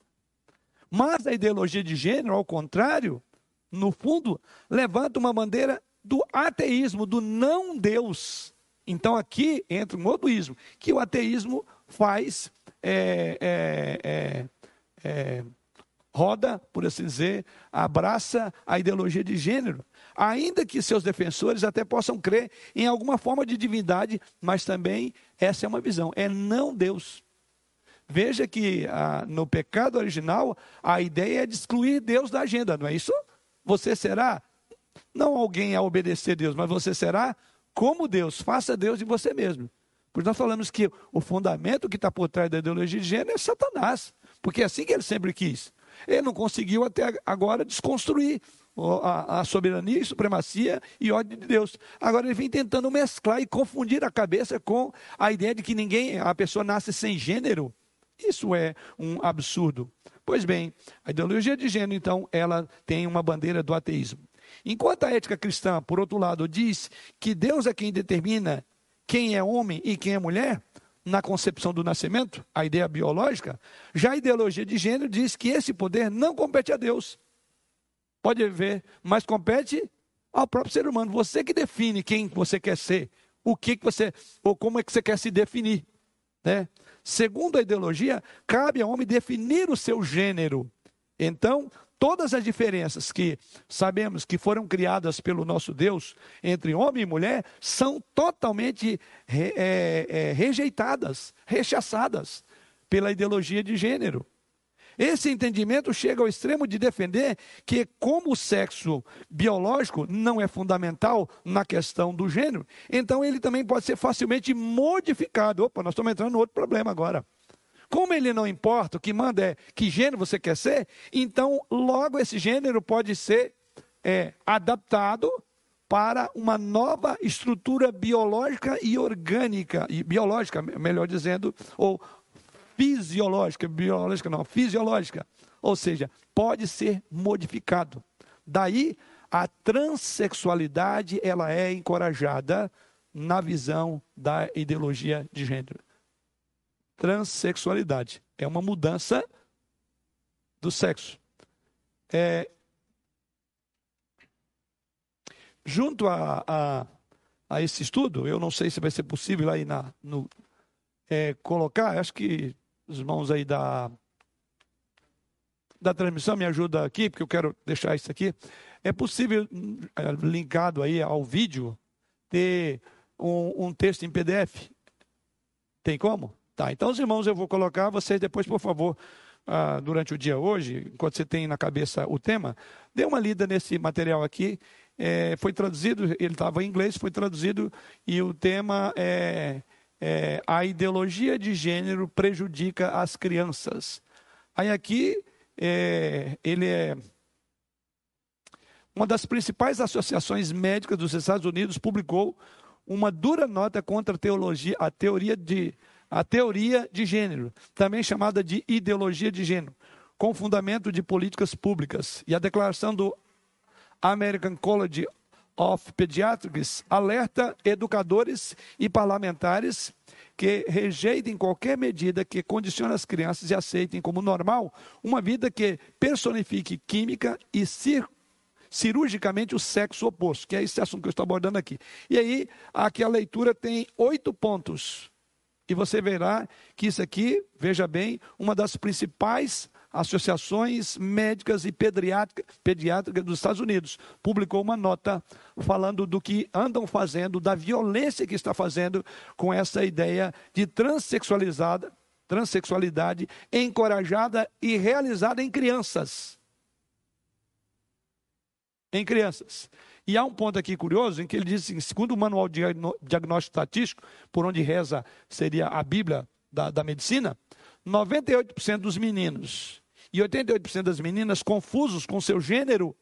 Mas a ideologia de gênero, ao contrário, no fundo, levanta uma bandeira do ateísmo, do não Deus. Então aqui entra um modismo, que o ateísmo faz, é, é, é, é, roda, por assim dizer, abraça a ideologia de gênero. Ainda que seus defensores até possam crer em alguma forma de divindade, mas também essa é uma visão, é não Deus. Veja que ah, no pecado original a ideia é de excluir Deus da agenda, não é isso? Você será não alguém a obedecer Deus, mas você será como Deus. Faça Deus em você mesmo. Porque nós falamos que o fundamento que está por trás da ideologia de gênero é Satanás. Porque é assim que ele sempre quis. Ele não conseguiu até agora desconstruir a, a, soberania e supremacia e ordem de Deus. Agora ele vem tentando mesclar e confundir a cabeça com a ideia de que ninguém, a pessoa nasce sem gênero. Isso é um absurdo. Pois bem, a ideologia de gênero, então, ela tem uma bandeira do ateísmo. Enquanto a ética cristã, por outro lado, diz que Deus é quem determina quem é homem e quem é mulher, na concepção do nascimento, a ideia biológica, já a ideologia de gênero diz que esse poder não compete a Deus. Pode ver, mas compete ao próprio ser humano. Você que define quem você quer ser, o que, que você, ou como é que você quer se definir. Né? Segundo a ideologia, cabe ao homem definir o seu gênero. Então, todas as diferenças que sabemos que foram criadas pelo nosso Deus entre homem e mulher são totalmente é, é, rejeitadas, rechaçadas pela ideologia de gênero. Esse entendimento chega ao extremo de defender que, como o sexo biológico não é fundamental na questão do gênero, então ele também pode ser facilmente modificado. Opa, nós estamos entrando no outro problema agora. Como ele não importa, o que manda é que gênero você quer ser, então logo esse gênero pode ser é, adaptado para uma nova estrutura biológica e orgânica, e biológica, melhor dizendo, ou fisiológica, biológica não, fisiológica. Ou seja, pode ser modificado. Daí a transexualidade ela é encorajada na visão da ideologia de gênero. Transsexualidade é uma mudança do sexo. É, junto a, a, a, esse estudo, eu não sei se vai ser possível aí na, no, é, colocar, acho que os irmãos aí da, da transmissão me ajudam aqui, porque eu quero deixar isso aqui. É possível, é, linkado aí ao vídeo, ter um, um texto em PDF? Tem como? Tá, então os irmãos eu vou colocar, vocês depois, por favor, ah, durante o dia hoje, enquanto você tem na cabeça o tema, dê uma lida nesse material aqui. É, foi traduzido, ele estava em inglês, foi traduzido, e o tema é é, a ideologia de gênero prejudica as crianças. Aí aqui é, ele é uma das principais associações médicas dos Estados Unidos publicou uma dura nota contra a teologia, a teoria de a teoria de gênero, também chamada de ideologia de gênero, com fundamento de políticas públicas. E a declaração do American College of Pediatrics alerta educadores e parlamentares que rejeitem qualquer medida que condicione as crianças e aceitem como normal uma vida que personifique química e cir cirurgicamente o sexo oposto, que é esse assunto que eu estou abordando aqui. E aí, aqui a leitura tem oito pontos. E você verá que isso aqui, veja bem, uma das principais associações médicas e pediátricas dos Estados Unidos publicou uma nota falando do que andam fazendo, da violência que está fazendo com essa ideia de transexualizada, transexualidade encorajada e realizada em crianças. Em crianças. E há um ponto aqui curioso em que ele diz assim, segundo o manual de diagnóstico estatístico, por onde reza seria a Bíblia da, da medicina, 98% dos meninos e 88% das meninas confusos com seu gênero,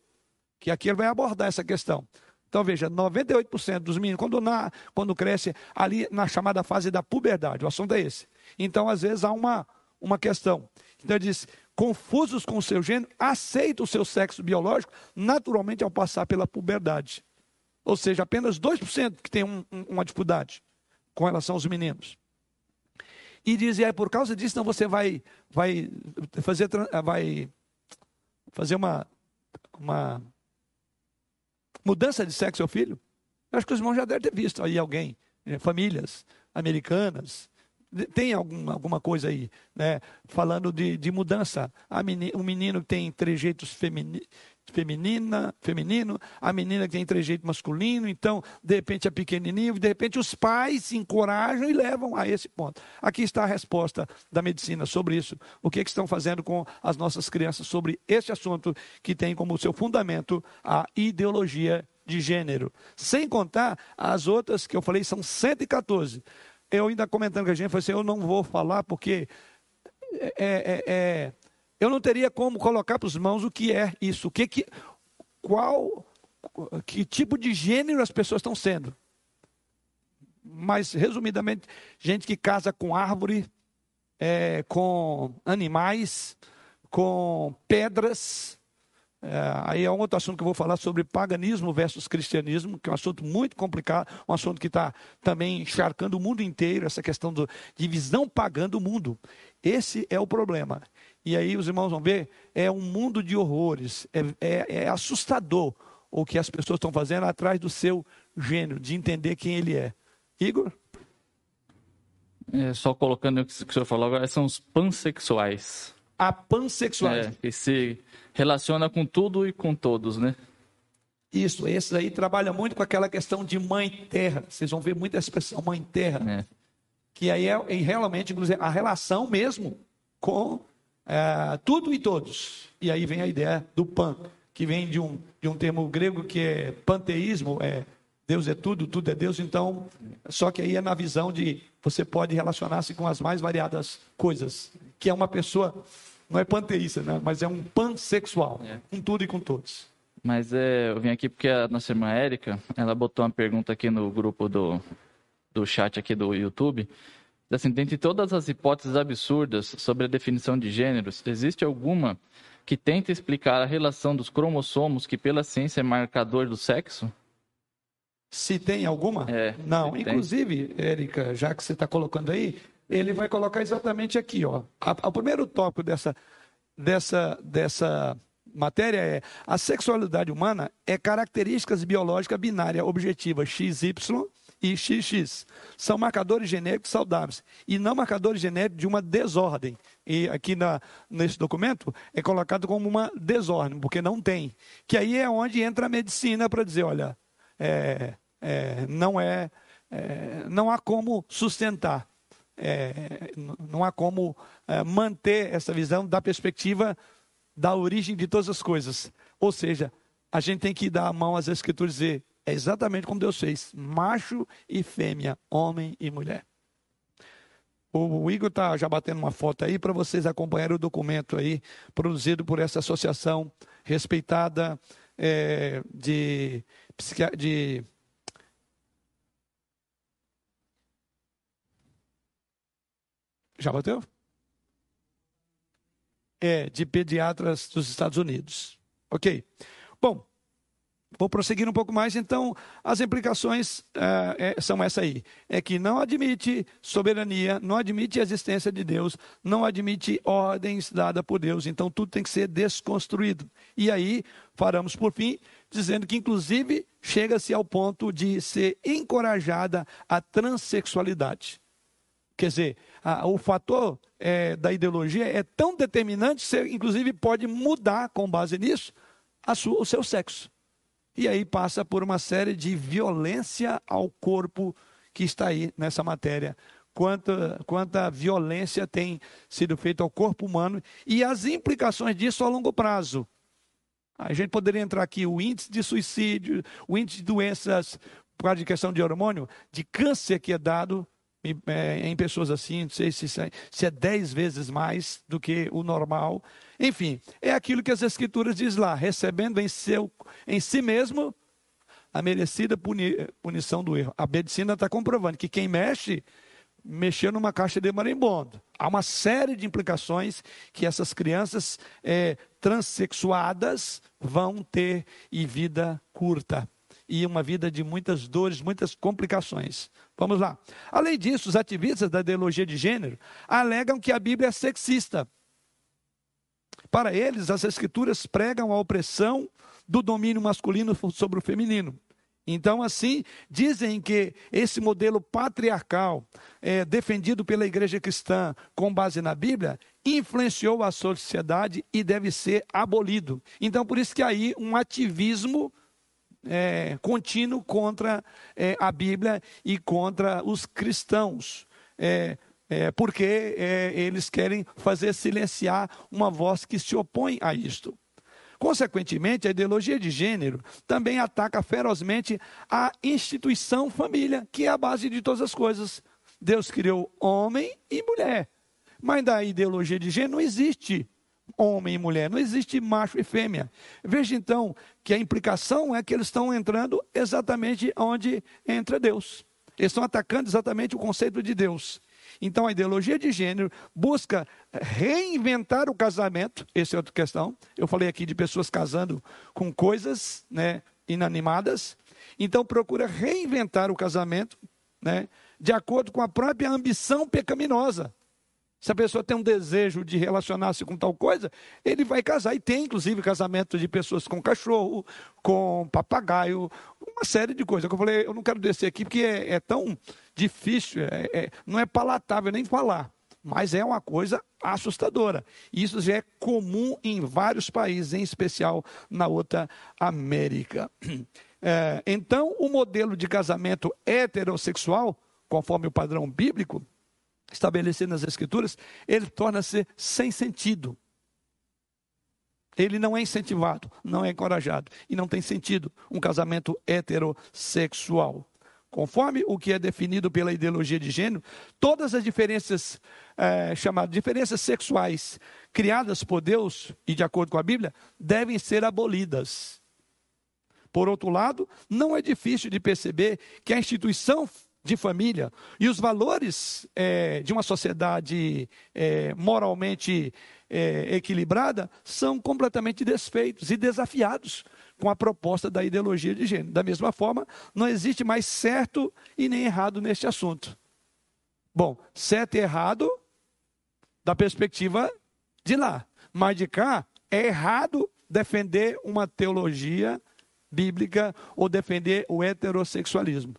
que aqui ele vai abordar essa questão. Então veja, 98% dos meninos, quando, na, quando cresce ali na chamada fase da puberdade, o assunto é esse. Então, às vezes, há uma, uma questão. Então ele diz, confusos com seu gênero, aceitam o seu sexo biológico naturalmente ao passar pela puberdade. Ou seja, apenas 2% que tem um, um, uma dificuldade com relação aos meninos. E dizem, é por causa disso, então você vai, vai fazer, vai fazer uma, uma mudança de sexo ao filho? Eu acho que os irmãos já devem ter visto aí alguém, eh, famílias americanas, tem algum, alguma coisa aí, né? Falando de, de mudança. A menina, o menino tem trejeitos femini, feminina, feminino, a menina que tem trejeito masculino, então, de repente, é pequenininho, de repente, os pais se encorajam e levam a esse ponto. Aqui está a resposta da medicina sobre isso. O que, é que estão fazendo com as nossas crianças sobre esse assunto que tem como seu fundamento a ideologia de gênero. Sem contar as outras que eu falei, são 114 eu ainda comentando com a gente, falei assim, eu não vou falar porque é, é, é, eu não teria como colocar para os mãos o que é isso, o que, que qual, que tipo de gênero as pessoas estão sendo. Mas, resumidamente, gente que casa com árvore, é, com animais, com pedras, é, aí é um outro assunto que eu vou falar sobre paganismo versus cristianismo, que é um assunto muito complicado, um assunto que está também encharcando o mundo inteiro, essa questão do, de visão pagã do mundo. Esse é o problema. E aí os irmãos vão ver, é um mundo de horrores, é, é, é assustador o que as pessoas estão fazendo atrás do seu gênero, de entender quem ele é. Igor? É, só colocando o que o senhor falou agora, são os pansexuais. A pansexuais. É, esse relaciona com tudo e com todos, né? Isso, esse aí trabalha muito com aquela questão de mãe terra. Vocês vão ver muita expressão mãe terra. É. Que aí é, é, realmente, inclusive, a relação mesmo com é, tudo e todos. E aí vem a ideia do pan, que vem de um, de um termo grego que é panteísmo, é Deus é tudo, tudo é Deus. Então, só que aí é na visão de você pode relacionar-se com as mais variadas coisas, que é uma pessoa não é panteísta, né? mas é um pansexual, é. com tudo e com todos. Mas é, eu vim aqui porque a nossa irmã Érica, ela botou uma pergunta aqui no grupo do, do chat aqui do YouTube. Assim, dentre todas as hipóteses absurdas sobre a definição de gêneros, existe alguma que tenta explicar a relação dos cromossomos que pela ciência é marcador do sexo? Se tem alguma? É, Não, inclusive, Érica, já que você está colocando aí, ele vai colocar exatamente aqui, ó. o primeiro tópico dessa, dessa, dessa matéria é a sexualidade humana é características biológicas binárias objetivas XY e XX. São marcadores genéricos saudáveis e não marcadores genéricos de uma desordem. E aqui na, nesse documento é colocado como uma desordem, porque não tem. Que aí é onde entra a medicina para dizer, olha, é, é, não é, é, não há como sustentar é, não há como é, manter essa visão da perspectiva da origem de todas as coisas. Ou seja, a gente tem que dar a mão às Escrituras e dizer: é exatamente como Deus fez: macho e fêmea, homem e mulher. O Igor está já batendo uma foto aí para vocês acompanharem o documento aí, produzido por essa associação respeitada é, de, de Já bateu? É, de pediatras dos Estados Unidos. Ok. Bom, vou prosseguir um pouco mais. Então, as implicações é, são essa aí: é que não admite soberania, não admite a existência de Deus, não admite ordens dadas por Deus. Então, tudo tem que ser desconstruído. E aí, faremos por fim, dizendo que, inclusive, chega-se ao ponto de ser encorajada a transexualidade Quer dizer, a, o fator é, da ideologia é tão determinante, você inclusive pode mudar, com base nisso, sua, o seu sexo. E aí passa por uma série de violência ao corpo que está aí nessa matéria. Quanta, quanta violência tem sido feita ao corpo humano e as implicações disso a longo prazo. A gente poderia entrar aqui o índice de suicídio, o índice de doenças por causa de questão de hormônio, de câncer que é dado em pessoas assim, não sei se, se é dez vezes mais do que o normal. Enfim, é aquilo que as escrituras diz lá, recebendo em, seu, em si mesmo a merecida puni, punição do erro. A medicina está comprovando que quem mexe, mexeu numa caixa de marimbondo. Há uma série de implicações que essas crianças é, transexuadas vão ter e vida curta e uma vida de muitas dores, muitas complicações. Vamos lá. Além disso, os ativistas da ideologia de gênero alegam que a Bíblia é sexista. Para eles, as escrituras pregam a opressão do domínio masculino sobre o feminino. Então, assim, dizem que esse modelo patriarcal, é, defendido pela igreja cristã com base na Bíblia, influenciou a sociedade e deve ser abolido. Então, por isso que aí um ativismo é, contínuo contra é, a Bíblia e contra os cristãos. É, é porque é, eles querem fazer silenciar uma voz que se opõe a isto. Consequentemente, a ideologia de gênero também ataca ferozmente a instituição família, que é a base de todas as coisas. Deus criou homem e mulher. Mas da ideologia de gênero não existe homem e mulher, não existe macho e fêmea. Veja então que a implicação é que eles estão entrando exatamente onde entra Deus. Eles estão atacando exatamente o conceito de Deus. Então a ideologia de gênero busca reinventar o casamento, essa é outra questão. Eu falei aqui de pessoas casando com coisas né, inanimadas. Então procura reinventar o casamento né, de acordo com a própria ambição pecaminosa. Se a pessoa tem um desejo de relacionar-se com tal coisa, ele vai casar. E tem, inclusive, casamento de pessoas com cachorro, com papagaio, uma série de coisas. Eu falei, eu não quero descer aqui porque é, é tão difícil, é, é, não é palatável nem falar. Mas é uma coisa assustadora. Isso já é comum em vários países, em especial na outra América. É, então, o modelo de casamento heterossexual, conforme o padrão bíblico, estabelecido nas Escrituras, ele torna-se sem sentido. Ele não é incentivado, não é encorajado e não tem sentido um casamento heterossexual. Conforme o que é definido pela ideologia de gênero, todas as diferenças é, chamadas diferenças sexuais criadas por Deus e de acordo com a Bíblia devem ser abolidas. Por outro lado, não é difícil de perceber que a instituição de família e os valores é, de uma sociedade é, moralmente é, equilibrada são completamente desfeitos e desafiados com a proposta da ideologia de gênero. Da mesma forma, não existe mais certo e nem errado neste assunto. Bom, certo e errado da perspectiva de lá, mas de cá é errado defender uma teologia bíblica ou defender o heterossexualismo.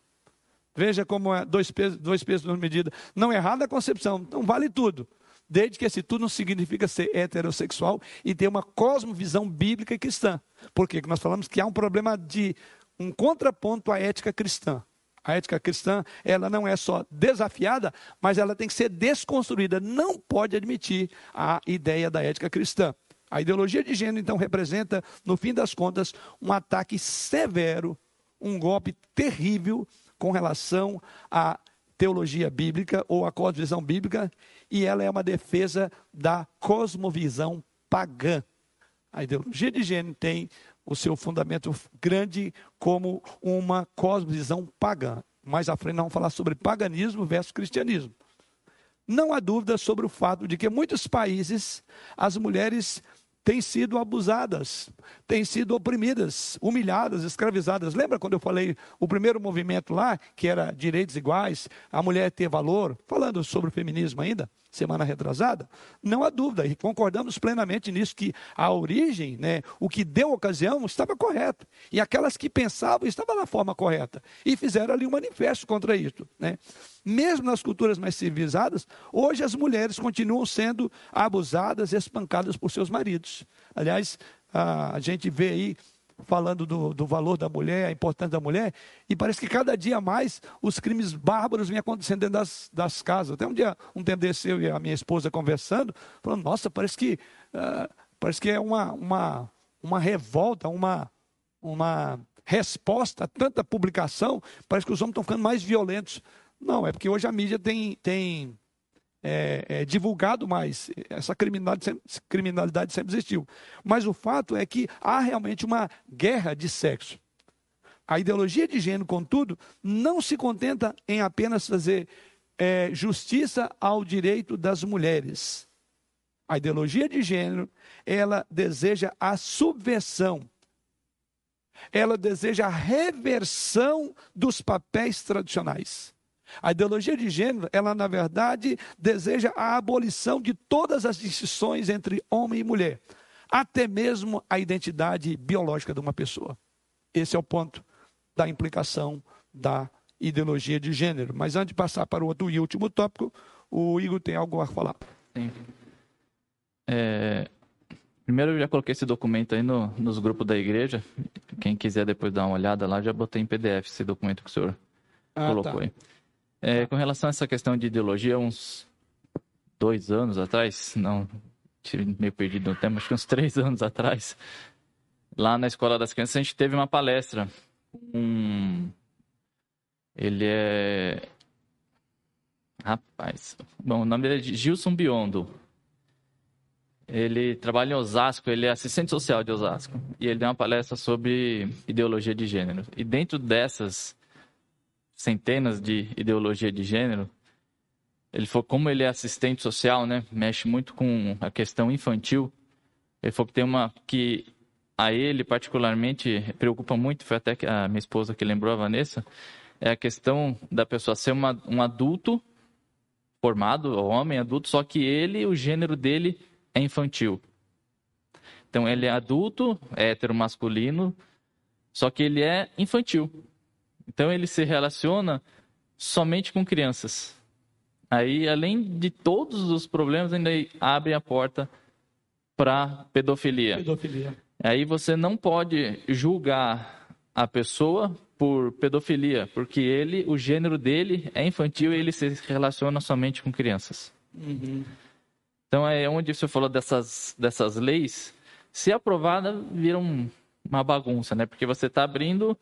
Veja como é dois pesos, dois pesos, duas medidas. Não é errada a concepção, não vale tudo. Desde que esse tudo não significa ser heterossexual e ter uma cosmovisão bíblica e cristã. Por quê? Porque nós falamos que há um problema de um contraponto à ética cristã. A ética cristã, ela não é só desafiada, mas ela tem que ser desconstruída. Não pode admitir a ideia da ética cristã. A ideologia de gênero, então, representa, no fim das contas, um ataque severo, um golpe terrível com relação à teologia bíblica ou à cosmovisão bíblica, e ela é uma defesa da cosmovisão pagã. A ideologia de gênero tem o seu fundamento grande como uma cosmovisão pagã. Mais à frente, vamos falar sobre paganismo versus cristianismo. Não há dúvida sobre o fato de que muitos países as mulheres têm sido abusadas, têm sido oprimidas, humilhadas, escravizadas. Lembra quando eu falei o primeiro movimento lá, que era direitos iguais, a mulher ter valor, falando sobre o feminismo ainda? Semana retrasada, não há dúvida, e concordamos plenamente nisso, que a origem, né, o que deu ocasião, estava correto. E aquelas que pensavam estavam na forma correta. E fizeram ali um manifesto contra isso. Né? Mesmo nas culturas mais civilizadas, hoje as mulheres continuam sendo abusadas, espancadas por seus maridos. Aliás, a gente vê aí falando do, do, valor da mulher, a importância da mulher, e parece que cada dia mais os crimes bárbaros vêm acontecendo dentro das, das casas. Até um dia, um tempo desse, eu e a minha esposa conversando, falando, nossa, parece que, uh, parece que é uma, uma, uma revolta, uma, uma resposta a tanta publicação, parece que os homens estão ficando mais violentos. Não, é porque hoje a mídia tem, tem é, é, divulgado mais. Essa criminalidade sempre, criminalidade sempre existiu. Mas o fato é que há realmente uma guerra de sexo. A ideologia de gênero, contudo, não se contenta em apenas fazer é, justiça ao direito das mulheres. A ideologia de gênero, ela deseja a subversão. Ela deseja a reversão dos papéis tradicionais. A ideologia de gênero, ela na verdade deseja a abolição de todas as distinções entre homem e mulher, até mesmo a identidade biológica de uma pessoa. Esse é o ponto da implicação da ideologia de gênero. Mas antes de passar para o outro e último tópico, o Igor tem algo a falar. Sim. É, primeiro eu já coloquei esse documento aí no, nos grupos da igreja. Quem quiser depois dar uma olhada lá, já botei em PDF esse documento que o senhor ah, colocou tá. aí. É, com relação a essa questão de ideologia, uns dois anos atrás, não, tive meio perdido no tempo, acho que uns três anos atrás, lá na Escola das Crianças, a gente teve uma palestra. Um... Ele é. Rapaz. Bom, o nome dele é Gilson Biondo. Ele trabalha em Osasco, ele é assistente social de Osasco. E ele deu uma palestra sobre ideologia de gênero. E dentro dessas centenas de ideologia de gênero. Ele falou como ele é assistente social, né, mexe muito com a questão infantil. Ele falou que tem uma que a ele particularmente preocupa muito, foi até a minha esposa que lembrou a Vanessa, é a questão da pessoa ser uma, um adulto formado, homem adulto, só que ele, o gênero dele é infantil. Então ele é adulto, é heteromasculino, só que ele é infantil. Então ele se relaciona somente com crianças. Aí, além de todos os problemas, ainda abre a porta para pedofilia. pedofilia. Aí você não pode julgar a pessoa por pedofilia, porque ele, o gênero dele é infantil e ele se relaciona somente com crianças. Uhum. Então é onde você falou dessas, dessas leis, se aprovada, vira um, uma bagunça, né? Porque você está abrindo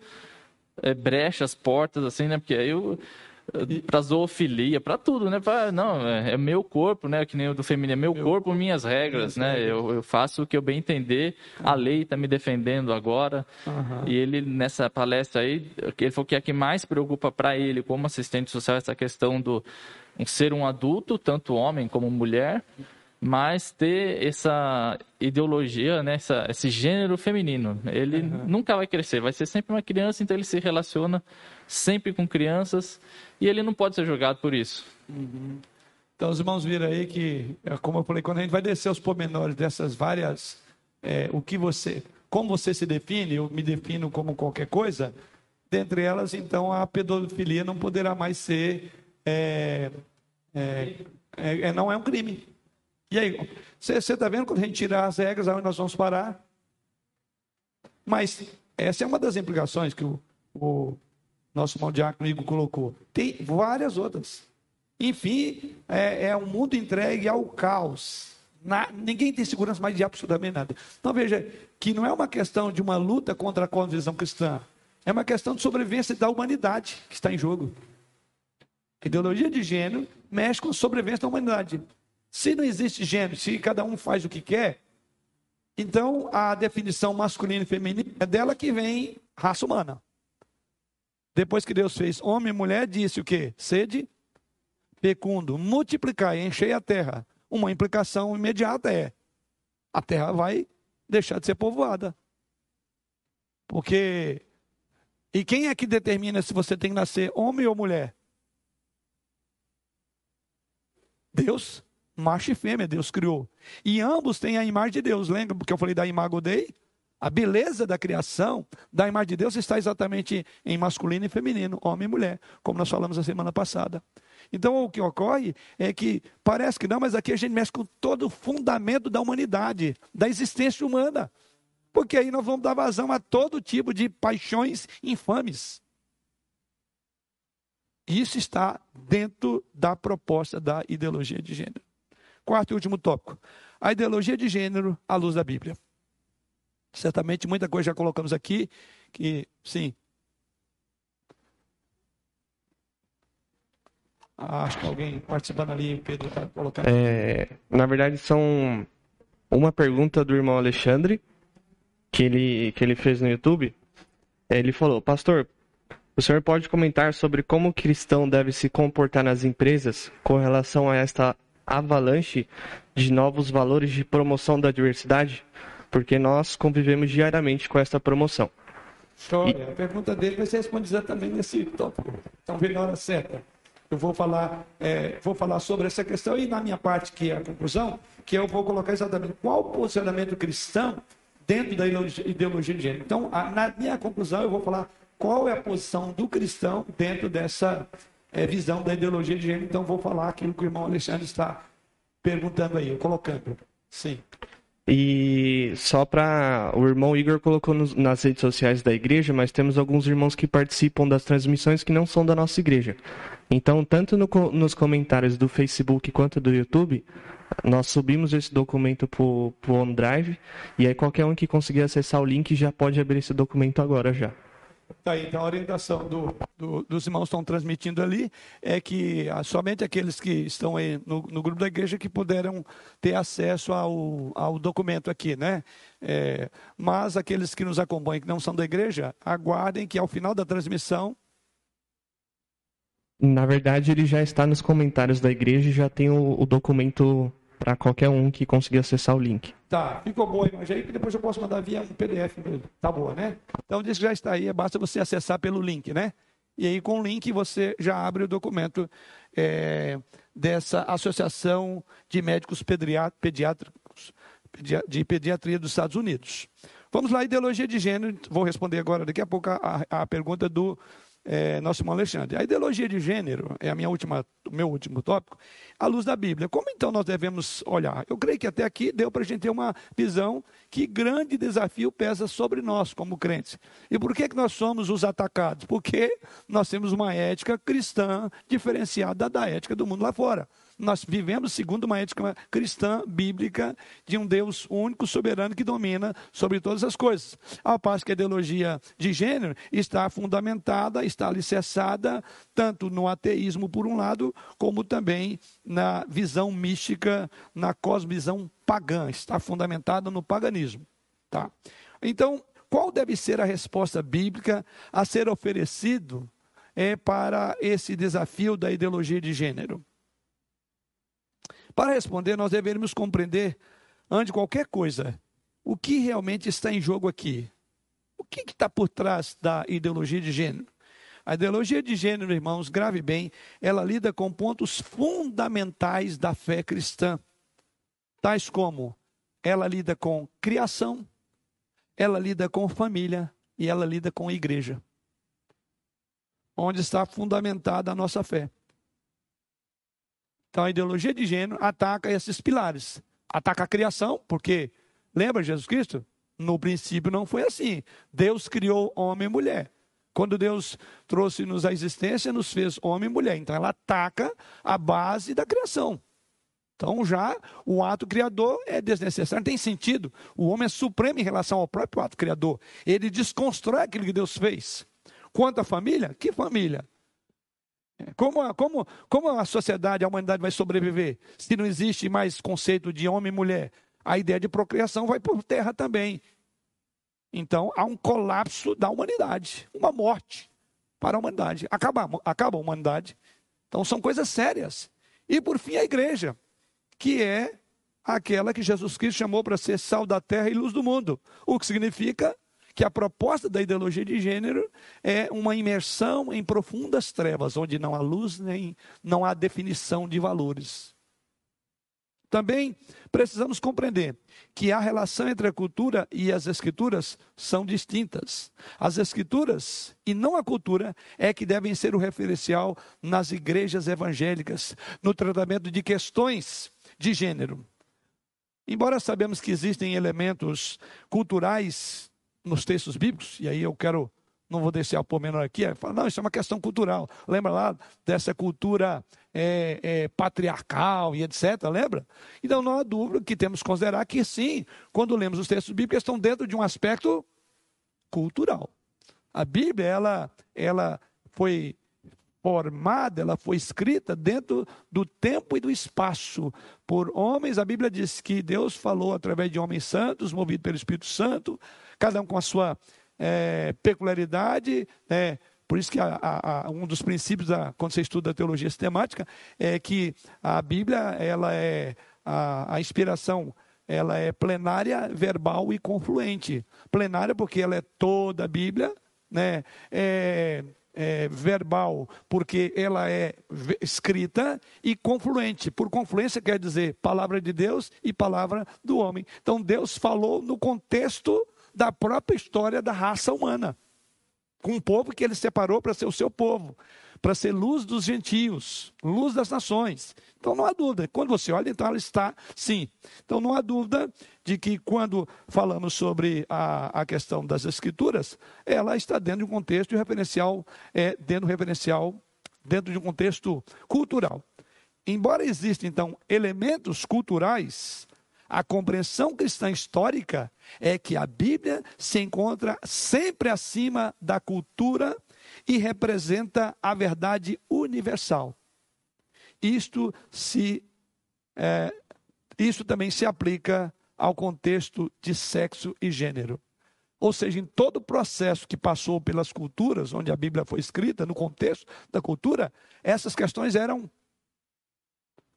é, brechas, portas, assim, né? Porque aí eu para zoofilia, para tudo, né? Pra, não, é, é, meu corpo, né? Que nem o do feminino, é meu, meu corpo, minhas regras, né? Eu, eu, faço o que eu bem entender, a lei está me defendendo agora. Uhum. E ele, nessa palestra aí, ele falou que é que mais preocupa para ele, como assistente social, essa questão do um ser um adulto, tanto homem como mulher, mas ter essa ideologia, né, essa, esse gênero feminino. Ele uhum. nunca vai crescer, vai ser sempre uma criança, então ele se relaciona sempre com crianças e ele não pode ser julgado por isso. Uhum. Então, os irmãos viram aí que, é como eu falei, quando a gente vai descer os pormenores dessas várias, é, o que você, como você se define, eu me defino como qualquer coisa, dentre elas, então, a pedofilia não poderá mais ser, é, é, é, é não é um crime. E aí, você está vendo quando a gente tirar as regras, aonde nós vamos parar? Mas essa é uma das implicações que o, o nosso irmão Diácono Igor colocou. Tem várias outras. Enfim, é, é um mundo entregue ao caos. Na, ninguém tem segurança mais de absolutamente nada. Então veja que não é uma questão de uma luta contra a condição cristã. É uma questão de sobrevivência da humanidade que está em jogo. A ideologia de gênero mexe com a sobrevivência da humanidade. Se não existe gênero, se cada um faz o que quer, então a definição masculina e feminina é dela que vem raça humana. Depois que Deus fez homem e mulher, disse o quê? Sede, fecundo, multiplicar e encher a terra. Uma implicação imediata é: a terra vai deixar de ser povoada. Porque. E quem é que determina se você tem que nascer homem ou mulher? Deus. Macho e fêmea Deus criou. E ambos têm a imagem de Deus. Lembra porque eu falei da imago Dei? A beleza da criação, da imagem de Deus, está exatamente em masculino e feminino, homem e mulher, como nós falamos a semana passada. Então, o que ocorre é que parece que não, mas aqui a gente mexe com todo o fundamento da humanidade, da existência humana. Porque aí nós vamos dar vazão a todo tipo de paixões infames. Isso está dentro da proposta da ideologia de gênero. Quarto e último tópico: a ideologia de gênero à luz da Bíblia. Certamente muita coisa já colocamos aqui, que sim. Ah, acho que alguém participando ali, Pedro está colocando. É, na verdade, são uma pergunta do irmão Alexandre, que ele, que ele fez no YouTube. Ele falou, pastor, o senhor pode comentar sobre como o cristão deve se comportar nas empresas com relação a esta avalanche de novos valores de promoção da diversidade? porque nós convivemos diariamente com essa promoção. História. E... A pergunta dele vai ser respondida também nesse tópico. Então, vem na hora certa. Eu vou falar, é, vou falar sobre essa questão e na minha parte, que é a conclusão, que eu vou colocar exatamente qual o posicionamento cristão dentro da ideologia de gênero. Então, a, na minha conclusão, eu vou falar qual é a posição do cristão dentro dessa é, visão da ideologia de gênero. Então, vou falar aquilo que o irmão Alexandre está perguntando aí, colocando. Sim. E só para. O irmão Igor colocou nos, nas redes sociais da igreja, mas temos alguns irmãos que participam das transmissões que não são da nossa igreja. Então, tanto no, nos comentários do Facebook quanto do YouTube, nós subimos esse documento para o OneDrive. E aí, qualquer um que conseguir acessar o link já pode abrir esse documento agora já. Tá aí, então a orientação do, do, dos irmãos estão transmitindo ali é que ah, somente aqueles que estão aí no, no, grupo da igreja que puderam ter acesso ao, ao documento aqui, né? É, mas aqueles que nos acompanham que não são da igreja, aguardem que ao final da transmissão. Na verdade, ele já está nos comentários da igreja e já tem o, o documento para qualquer um que conseguir acessar o link. Tá, ficou boa a imagem aí, que depois eu posso mandar via PDF mesmo. Tá boa, né? Então diz que já está aí, basta você acessar pelo link, né? E aí com o link você já abre o documento é, dessa Associação de Médicos Pediátricos de Pediatria dos Estados Unidos. Vamos lá, ideologia de gênero. Vou responder agora, daqui a pouco, a, a pergunta do é, nosso irmão Alexandre. A ideologia de gênero é a minha última, o meu último tópico, à luz da Bíblia. Como então nós devemos olhar? Eu creio que até aqui deu para a gente ter uma visão que grande desafio pesa sobre nós como crentes. E por que, que nós somos os atacados? Porque nós temos uma ética cristã diferenciada da ética do mundo lá fora. Nós vivemos segundo uma ética cristã, bíblica, de um Deus único, soberano, que domina sobre todas as coisas. Ao passo que a ideologia de gênero está fundamentada, está alicerçada, tanto no ateísmo, por um lado, como também na visão mística, na cosmovisão pagã, está fundamentada no paganismo. Tá? Então, qual deve ser a resposta bíblica a ser oferecido é, para esse desafio da ideologia de gênero? Para responder, nós deveríamos compreender, antes de qualquer coisa, o que realmente está em jogo aqui. O que está por trás da ideologia de gênero? A ideologia de gênero, irmãos, grave bem, ela lida com pontos fundamentais da fé cristã, tais como ela lida com criação, ela lida com família e ela lida com igreja, onde está fundamentada a nossa fé. Então a ideologia de gênero ataca esses pilares. Ataca a criação, porque lembra Jesus Cristo? No princípio não foi assim. Deus criou homem e mulher. Quando Deus trouxe-nos a existência, nos fez homem e mulher. Então ela ataca a base da criação. Então já o ato criador é desnecessário, não tem sentido. O homem é supremo em relação ao próprio ato criador. Ele desconstrói aquilo que Deus fez. Quanto à família, que família? Como a, como, como a sociedade, a humanidade vai sobreviver se não existe mais conceito de homem e mulher? A ideia de procriação vai por terra também. Então há um colapso da humanidade, uma morte para a humanidade. Acaba, acaba a humanidade. Então são coisas sérias. E por fim a igreja, que é aquela que Jesus Cristo chamou para ser sal da terra e luz do mundo. O que significa que a proposta da ideologia de gênero é uma imersão em profundas trevas, onde não há luz nem não há definição de valores. Também precisamos compreender que a relação entre a cultura e as escrituras são distintas. As escrituras e não a cultura é que devem ser o referencial nas igrejas evangélicas, no tratamento de questões de gênero. Embora sabemos que existem elementos culturais nos textos bíblicos, e aí eu quero não vou descer ao pormenor aqui, é, fala, não, isso é uma questão cultural. Lembra lá dessa cultura é, é, patriarcal e etc. Lembra? Então não há dúvida que temos que considerar que sim, quando lemos os textos bíblicos, estão dentro de um aspecto cultural. A Bíblia, ela, ela foi formada, ela foi escrita dentro do tempo e do espaço por homens. A Bíblia diz que Deus falou através de homens santos, movidos pelo Espírito Santo, cada um com a sua é, peculiaridade, né? Por isso que a, a, a, um dos princípios da, quando você estuda a teologia sistemática é que a Bíblia ela é a, inspiração ela é plenária, verbal e confluente. Plenária porque ela é toda a Bíblia, né? É, é, verbal, porque ela é escrita, e confluente. Por confluência quer dizer palavra de Deus e palavra do homem. Então Deus falou no contexto da própria história da raça humana. Com um povo que ele separou para ser o seu povo, para ser luz dos gentios, luz das nações. Então não há dúvida. Quando você olha, então ela está sim. Então não há dúvida de que quando falamos sobre a, a questão das escrituras, ela está dentro de um contexto de referencial, é, dentro de um referencial, dentro de um contexto cultural. Embora existam, então, elementos culturais a compreensão cristã histórica é que a Bíblia se encontra sempre acima da cultura e representa a verdade universal. Isto se é, isso também se aplica ao contexto de sexo e gênero. Ou seja, em todo o processo que passou pelas culturas, onde a Bíblia foi escrita, no contexto da cultura, essas questões eram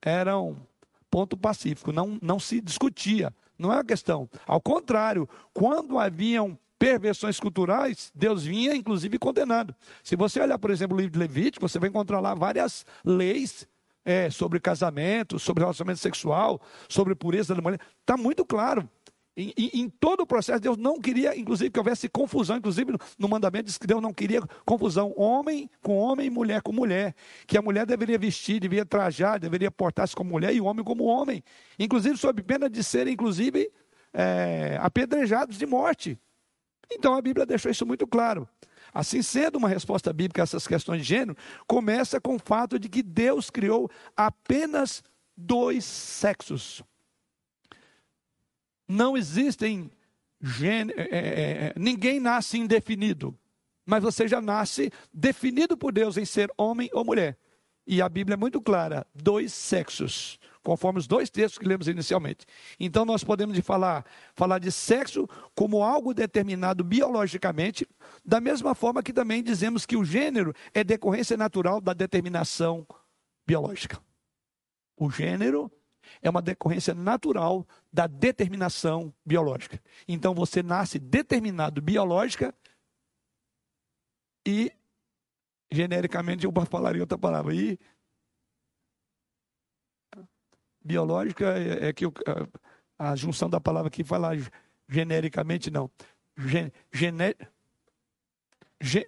eram ponto pacífico, não, não se discutia, não é uma questão. Ao contrário, quando haviam perversões culturais, Deus vinha inclusive condenando. Se você olhar, por exemplo, o livro de Levítico, você vai encontrar lá várias leis é, sobre casamento, sobre relacionamento sexual, sobre pureza da mulher. Está muito claro. Em, em, em, todo o processo, Deus não queria, inclusive, que houvesse confusão. Inclusive, no mandamento diz que Deus não queria confusão homem com homem mulher com mulher. Que a mulher deveria vestir, deveria trajar, deveria portar-se como mulher e o homem como homem. Inclusive, sob pena de serem, inclusive, é, apedrejados de morte. Então, a Bíblia deixou isso muito claro. Assim sendo uma resposta bíblica a essas questões de gênero, começa com o fato de que Deus criou apenas dois sexos não existem gênero, é, é, é, ninguém nasce indefinido, mas você já nasce definido por Deus em ser homem ou mulher. E a Bíblia é muito clara: dois sexos, conforme os dois textos que lemos inicialmente. Então nós podemos falar, falar de sexo como algo determinado biologicamente, da mesma forma que também dizemos que o gênero é decorrência natural da determinação biológica. O gênero é uma decorrência natural da determinação biológica. Então você nasce determinado biológica e genericamente eu falaria outra palavra e biológica é, é que a, junção da palavra que fala genericamente não gen,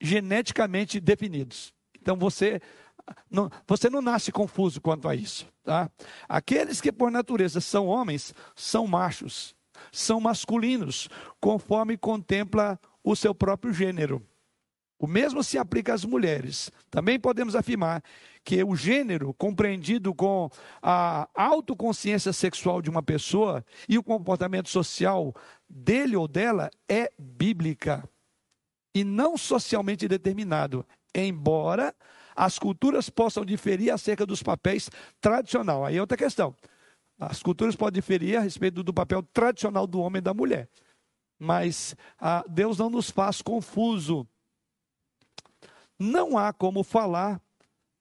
geneticamente definidos. Então você não, você não nasce confuso quanto a isso. Tá? Aqueles que por natureza são homens, são machos, são masculinos, conforme contempla o seu próprio gênero. O mesmo se aplica às mulheres. Também podemos afirmar que o gênero, compreendido com a autoconsciência sexual de uma pessoa e o comportamento social dele ou dela, é bíblica e não socialmente determinado, embora as culturas possam diferir acerca dos papéis tradicional. Aí é outra questão. As culturas podem diferir a respeito do papel tradicional do homem e da mulher. Mas ah, Deus não nos faz confuso. Não há como falar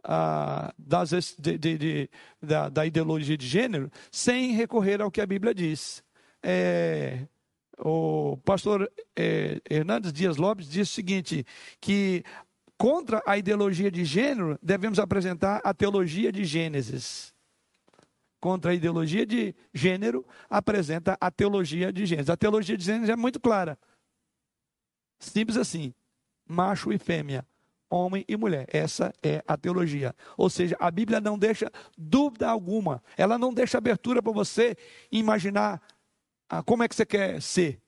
ah, das, de, de, de, da, da, ideologia de gênero sem recorrer ao que a Bíblia diz. É, o pastor é, Hernandes Dias Lopes diz o seguinte: que Contra a ideologia de gênero, devemos apresentar a teologia de Gênesis. contra a ideologia de gênero, apresenta a teologia de gênero. A teologia de gênero é muito clara. Simples assim: macho e fêmea, homem e mulher. Essa é a teologia. Ou seja, a Bíblia não deixa dúvida alguma. Ela não deixa abertura para você imaginar ah, como é que você quer ser,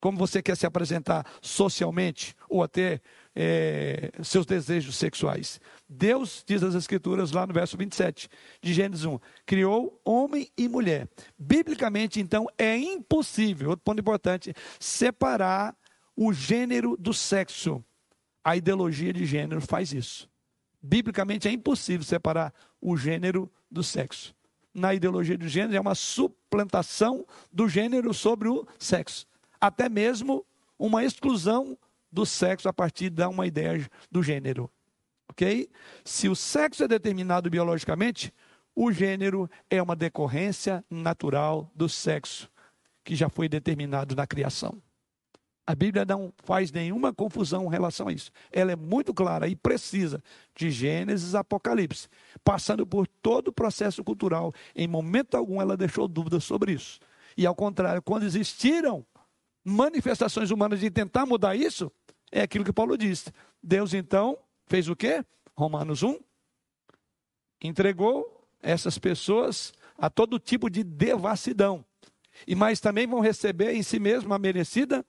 como você quer se apresentar socialmente ou até é, seus desejos sexuais. Deus, diz as Escrituras lá no verso 27 de Gênesis 1, criou homem e mulher. Biblicamente, então, é impossível, outro ponto importante, separar o gênero do sexo. A ideologia de gênero faz isso. Biblicamente é impossível separar o gênero do sexo. Na ideologia do gênero é uma suplantação do gênero sobre o sexo. Até mesmo uma exclusão do sexo a partir de uma ideia do gênero. Ok? Se o sexo é determinado biologicamente, o gênero é uma decorrência natural do sexo, que já foi determinado na criação. A Bíblia não faz nenhuma confusão em relação a isso. Ela é muito clara e precisa, de Gênesis Apocalipse, passando por todo o processo cultural. Em momento algum ela deixou dúvidas sobre isso. E ao contrário, quando existiram manifestações humanas de tentar mudar isso, é aquilo que Paulo disse. Deus então fez o quê? Romanos 1. Entregou essas pessoas a todo tipo de devassidão. E mais também vão receber em si mesmo a merecida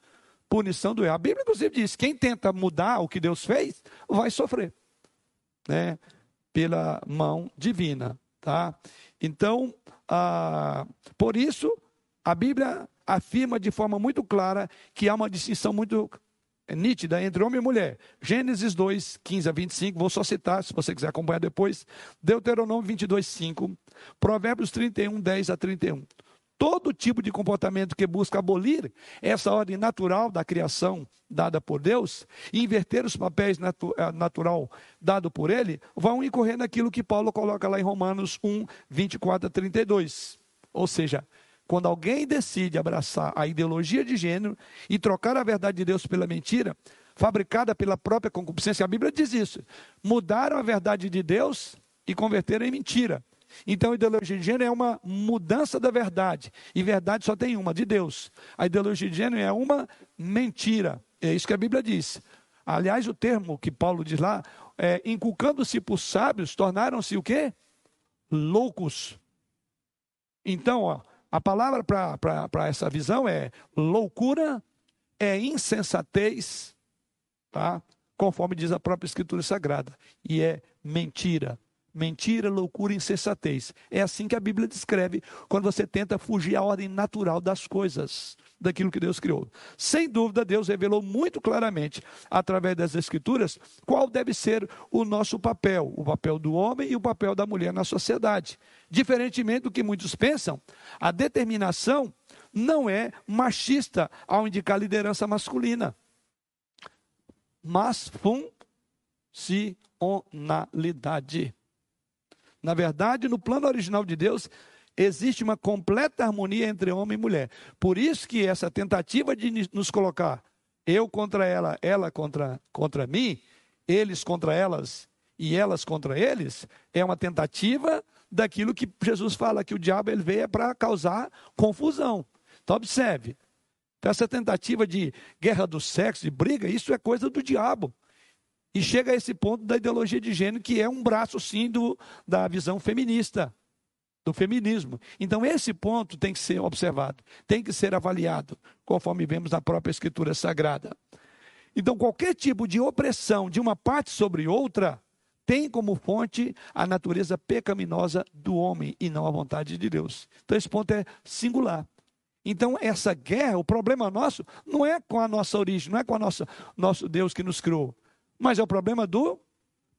punição do erro. A Bíblia, inclusive, diz: quem tenta mudar o que Deus fez, vai sofrer. Né? Pela mão divina. Tá? Então, ah, por isso, a Bíblia afirma de forma muito clara que há uma distinção muito é nítida entre homem e mulher. Gênesis 2, 15 a 25, vou só citar, se você quiser acompanhar depois. Deuteronômio 22, 5. Provérbios 31, 10 a 31. Todo tipo de comportamento que busca abolir essa ordem natural da criação dada por Deus, inverter os papéis natu eh, natural dado por Ele, vão incorrer naquilo que Paulo coloca lá em Romanos 1, 24 a 32. Ou seja, quando alguém decide abraçar a ideologia de gênero e trocar a verdade de Deus pela mentira, fabricada pela própria concupiscência, a Bíblia diz isso. Mudaram a verdade de Deus e converteram em mentira. Então, a ideologia de gênero é uma mudança da verdade. E verdade só tem uma, de Deus. A ideologia de gênero é uma mentira. É isso que a Bíblia diz. Aliás, o termo que Paulo diz lá, é, inculcando-se por sábios, tornaram-se o quê? Loucos. Então, ó, a palavra para essa visão é loucura, é insensatez, tá? conforme diz a própria Escritura Sagrada, e é mentira. Mentira, loucura, insensatez. É assim que a Bíblia descreve quando você tenta fugir à ordem natural das coisas daquilo que Deus criou. Sem dúvida, Deus revelou muito claramente, através das Escrituras, qual deve ser o nosso papel, o papel do homem e o papel da mulher na sociedade. Diferentemente do que muitos pensam, a determinação não é machista ao indicar liderança masculina, mas funcionalidade. Na verdade, no plano original de Deus, existe uma completa harmonia entre homem e mulher. Por isso que essa tentativa de nos colocar eu contra ela, ela contra, contra mim, eles contra elas e elas contra eles, é uma tentativa daquilo que Jesus fala que o diabo ele veio para causar confusão. Então observe, então, essa tentativa de guerra do sexo, de briga, isso é coisa do diabo. E chega a esse ponto da ideologia de gênero, que é um braço, sim, do, da visão feminista do feminismo. Então, esse ponto tem que ser observado, tem que ser avaliado, conforme vemos na própria Escritura Sagrada. Então, qualquer tipo de opressão de uma parte sobre outra tem como fonte a natureza pecaminosa do homem e não a vontade de Deus. Então, esse ponto é singular. Então, essa guerra, o problema nosso, não é com a nossa origem, não é com o nosso Deus que nos criou, mas é o problema do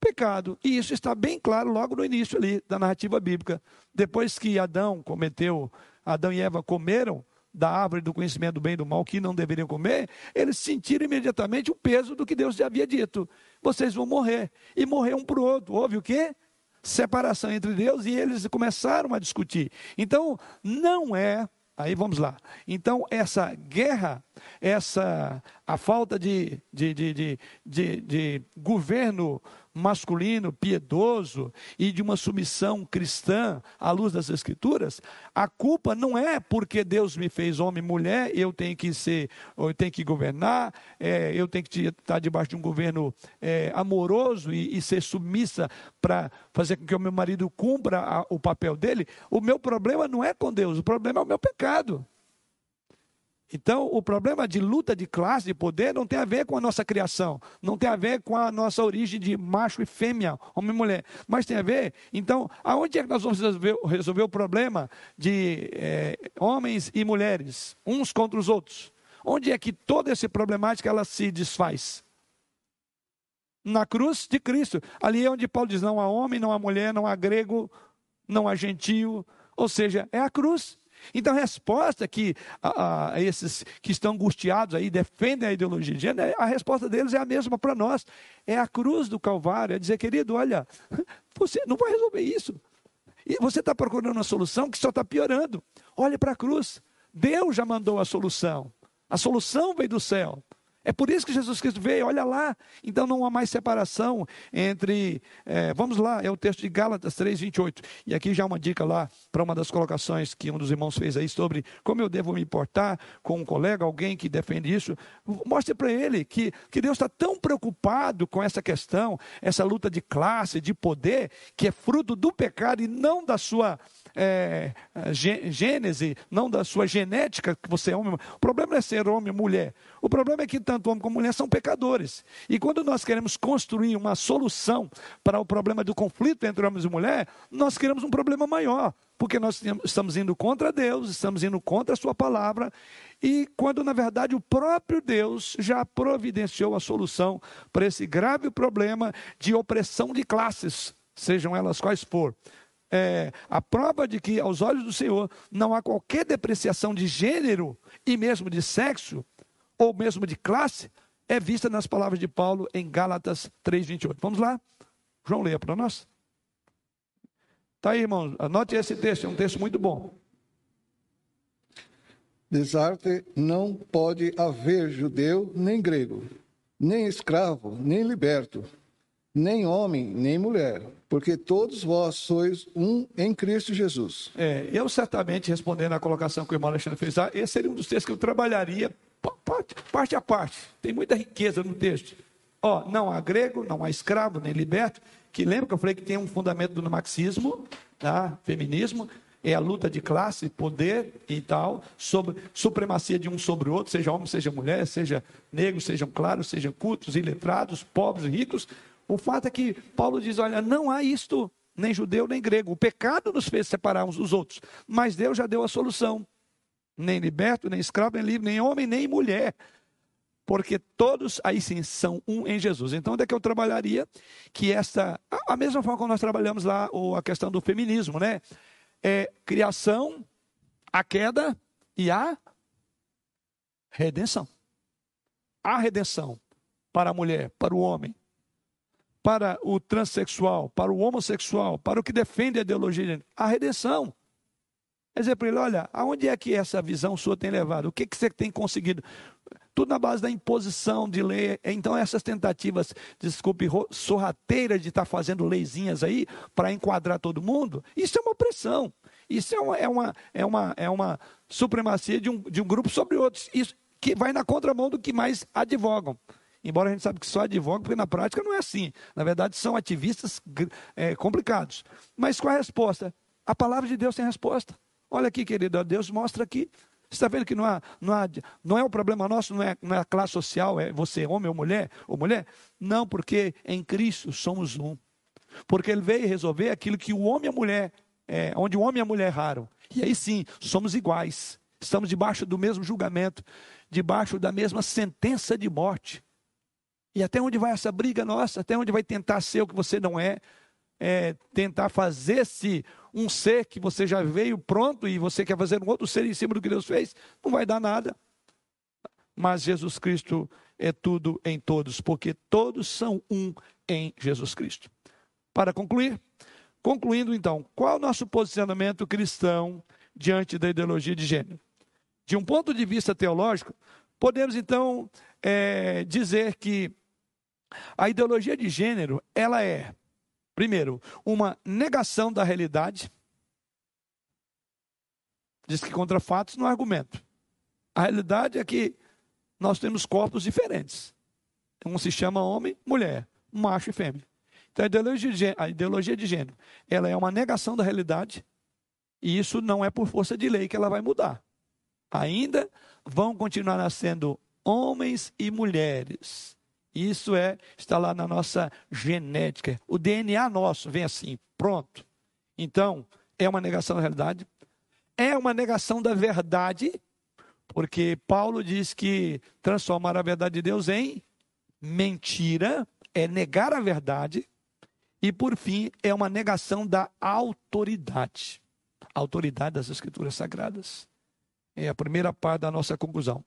pecado. E isso está bem claro logo no início ali da narrativa bíblica. Depois que Adão cometeu, Adão e Eva comeram da árvore do conhecimento do bem e do mal que não deveriam comer, eles sentiram imediatamente o peso do que Deus já havia dito. Vocês vão morrer. E morrer um para o outro. Houve o quê? Separação entre Deus e eles começaram a discutir. Então, não é Aí vamos lá. Então, essa guerra, essa a falta de, de, de, de, governo masculino, piedoso e de uma submissão cristã à luz das Escrituras, a culpa não é porque Deus me fez homem e mulher, eu tenho que ser, eu tenho que governar, é, eu tenho que estar debaixo de um governo é, amoroso e, e, ser submissa para fazer com que o meu marido cumpra a, o papel dele. O meu problema não é com Deus, o problema é o meu pecado. Então, o problema de luta de classe, de poder, não tem a ver com a nossa criação, não tem a ver com a nossa origem de macho e fêmea, homem e mulher, mas tem a ver, então, aonde é que nós vamos resolver, resolver o problema de é, homens e mulheres, uns contra os outros? Onde é que toda essa problemática ela se desfaz? Na cruz de Cristo. Ali é onde Paulo diz: não há homem, não há mulher, não há grego, não há gentio. Ou seja, é a cruz. Então a resposta que a, a, esses que estão angustiados aí, defendem a ideologia de gênero, a resposta deles é a mesma para nós. É a cruz do Calvário, é dizer, querido, olha, você não vai resolver isso. E você está procurando uma solução que só está piorando. Olhe para a cruz. Deus já mandou a solução. A solução veio do céu. É por isso que Jesus Cristo veio, olha lá. Então não há mais separação entre. É, vamos lá, é o texto de Gálatas 3, 28. E aqui já uma dica lá para uma das colocações que um dos irmãos fez aí sobre como eu devo me importar com um colega, alguém que defende isso. Mostre para ele que, que Deus está tão preocupado com essa questão, essa luta de classe, de poder, que é fruto do pecado e não da sua é, gênese, não da sua genética, que você é homem. O problema não é ser homem ou mulher. O problema é que tanto homem como mulher são pecadores. E quando nós queremos construir uma solução para o problema do conflito entre homens e mulher, nós queremos um problema maior. Porque nós estamos indo contra Deus, estamos indo contra a Sua palavra, e quando na verdade o próprio Deus já providenciou a solução para esse grave problema de opressão de classes, sejam elas quais for é, a prova de que, aos olhos do Senhor, não há qualquer depreciação de gênero e mesmo de sexo, ou mesmo de classe, é vista nas palavras de Paulo em Gálatas 3,28. Vamos lá? João, leia para nós. Está aí, irmãos. Anote esse texto, é um texto muito bom. Desarte não pode haver judeu nem grego, nem escravo, nem liberto nem homem, nem mulher, porque todos vós sois um em Cristo Jesus. É, eu certamente, respondendo à colocação que o irmão Alexandre fez, esse seria um dos textos que eu trabalharia parte, parte a parte. Tem muita riqueza no texto. Ó, não há grego, não há escravo, nem liberto, que lembra que eu falei que tem um fundamento do marxismo, tá? feminismo, é a luta de classe, poder e tal, sobre supremacia de um sobre o outro, seja homem, seja mulher, seja negro, sejam claros, sejam cultos, iletrados, pobres, ricos, o fato é que Paulo diz: olha, não há isto, nem judeu nem grego. O pecado nos fez separar uns dos outros, mas Deus já deu a solução. Nem liberto, nem escravo, nem livre, nem homem, nem mulher. Porque todos aí sim são um em Jesus. Então, onde é que eu trabalharia? Que esta, a mesma forma como nós trabalhamos lá ou a questão do feminismo, né? É criação, a queda e a redenção. A redenção para a mulher, para o homem, para o transexual, para o homossexual, para o que defende a ideologia, a redenção. Para ele, olha, aonde é que essa visão sua tem levado? O que, que você tem conseguido? Tudo na base da imposição de lei. Então, essas tentativas, desculpe, sorrateiras de estar tá fazendo leizinhas aí para enquadrar todo mundo, isso é uma opressão. Isso é uma, é uma, é uma, é uma supremacia de um, de um grupo sobre outros. Isso que vai na contramão do que mais advogam. Embora a gente sabe que só advoga, porque na prática não é assim. Na verdade, são ativistas é, complicados. Mas qual a resposta? A palavra de Deus tem resposta. Olha aqui, querido, Deus mostra aqui. Você está vendo que não, há, não, há, não é o problema nosso, não é, não é a classe social, é você, homem ou mulher, ou mulher? Não, porque em Cristo somos um. Porque Ele veio resolver aquilo que o homem e a mulher, é, onde o homem e a mulher erraram. E aí sim, somos iguais. Estamos debaixo do mesmo julgamento, debaixo da mesma sentença de morte. E até onde vai essa briga nossa? Até onde vai tentar ser o que você não é? é tentar fazer-se um ser que você já veio pronto e você quer fazer um outro ser em cima do que Deus fez? Não vai dar nada. Mas Jesus Cristo é tudo em todos, porque todos são um em Jesus Cristo. Para concluir, concluindo então, qual é o nosso posicionamento cristão diante da ideologia de gênero? De um ponto de vista teológico, podemos então é, dizer que A ideologia de gênero, ela é, primeiro, uma negação da realidade. Diz que contra fatos não há argumento. A realidade é que nós temos corpos diferentes. Um se chama homem, mulher, macho e fêmea. Então a ideologia, de a ideologia de gênero, ela é uma negação da realidade, e isso não é por força de lei que ela vai mudar. Ainda vão continuar nascendo homens e mulheres. Isso é, está lá na nossa genética. O DNA nosso vem assim, pronto. Então, é uma negação da realidade, é uma negação da verdade, porque Paulo diz que transformar a verdade de Deus em mentira é negar a verdade, e por fim, é uma negação da autoridade. Autoridade das Escrituras Sagradas. É a primeira parte da nossa conclusão.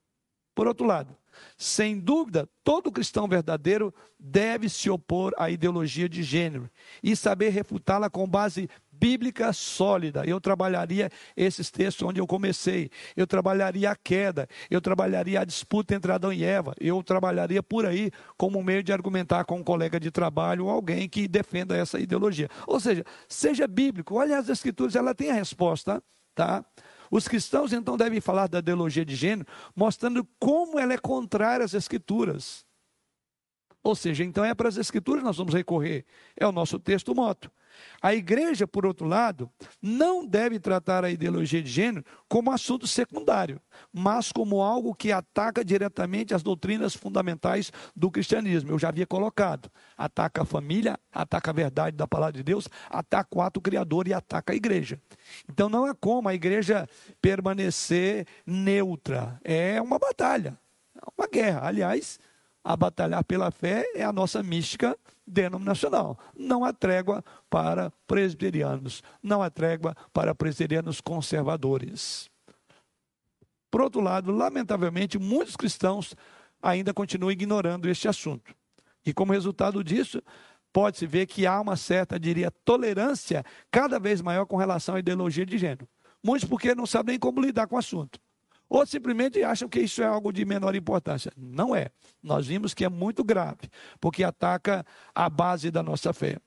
Por outro lado, sem dúvida, todo cristão verdadeiro deve se opor à ideologia de gênero e saber refutá-la com base bíblica sólida. Eu trabalharia esses textos onde eu comecei. Eu trabalharia a queda, eu trabalharia a disputa entre Adão e Eva. Eu trabalharia por aí como meio de argumentar com um colega de trabalho ou alguém que defenda essa ideologia. Ou seja, seja bíblico. Olha as escrituras, ela tem a resposta, tá? Os cristãos então devem falar da ideologia de gênero, mostrando como ela é contrária às escrituras. Ou seja, então é para as escrituras que nós vamos recorrer. É o nosso texto moto. A igreja, por outro lado, não deve tratar a ideologia de gênero como assunto secundário, mas como algo que ataca diretamente as doutrinas fundamentais do cristianismo. Eu já havia colocado: ataca a família, ataca a verdade da palavra de Deus, ataca o ato criador e ataca a igreja. Então não é como a igreja permanecer neutra, é uma batalha, é uma guerra. Aliás, a batalhar pela fé é a nossa mística denominacional. Não há trégua para presbiterianos, não há trégua para presbiterianos conservadores. Por outro lado, lamentavelmente, muitos cristãos ainda continuam ignorando este assunto. E como resultado disso, pode-se ver que há uma certa, diria, tolerância cada vez maior com relação à ideologia de gênero. Muitos porque não sabem nem como lidar com o assunto. Ou simplesmente acham que isso é algo de menor importância. Não é. Nós vimos que é muito grave, porque ataca a base da nossa fé.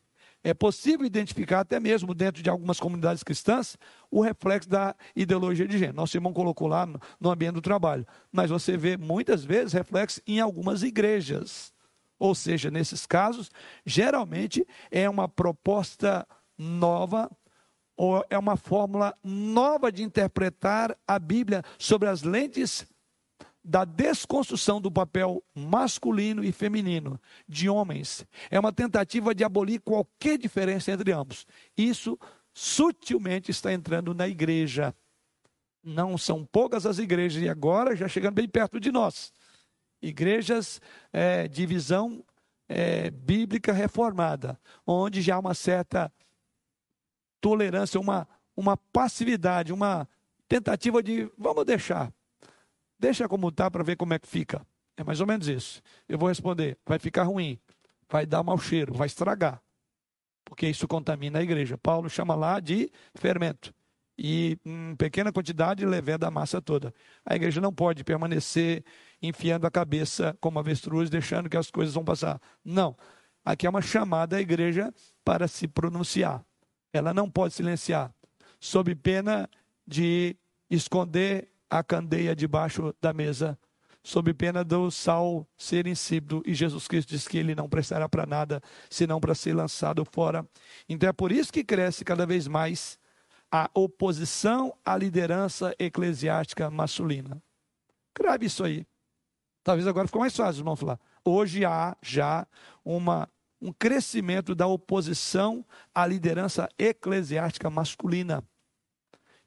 É possível identificar, até mesmo dentro de algumas comunidades cristãs, o reflexo da ideologia de gênero. Nosso irmão colocou lá no ambiente do trabalho. Mas você vê muitas vezes reflexo em algumas igrejas. Ou seja, nesses casos, geralmente é uma proposta nova ou é uma fórmula nova de interpretar a Bíblia sobre as lentes da desconstrução do papel masculino e feminino de homens. É uma tentativa de abolir qualquer diferença entre ambos. Isso sutilmente está entrando na igreja. Não são poucas as igrejas, e agora já chegando bem perto de nós. Igrejas é, de visão é, bíblica reformada, onde já há uma certa tolerância, uma, uma passividade, uma tentativa de vamos deixar. Deixa como está para ver como é que fica. É mais ou menos isso. Eu vou responder: vai ficar ruim, vai dar mau cheiro, vai estragar. Porque isso contamina a igreja. Paulo chama lá de fermento. E em pequena quantidade leveda a massa toda. A igreja não pode permanecer enfiando a cabeça como avestruz, deixando que as coisas vão passar. Não. Aqui é uma chamada à igreja para se pronunciar ela não pode silenciar, sob pena de esconder a candeia debaixo da mesa, sob pena do sal ser insípido, e Jesus Cristo diz que ele não prestará para nada, senão para ser lançado fora. Então é por isso que cresce cada vez mais a oposição à liderança eclesiástica masculina. Grave isso aí. Talvez agora ficou mais fácil, irmão, falar. Hoje há já uma um crescimento da oposição à liderança eclesiástica masculina.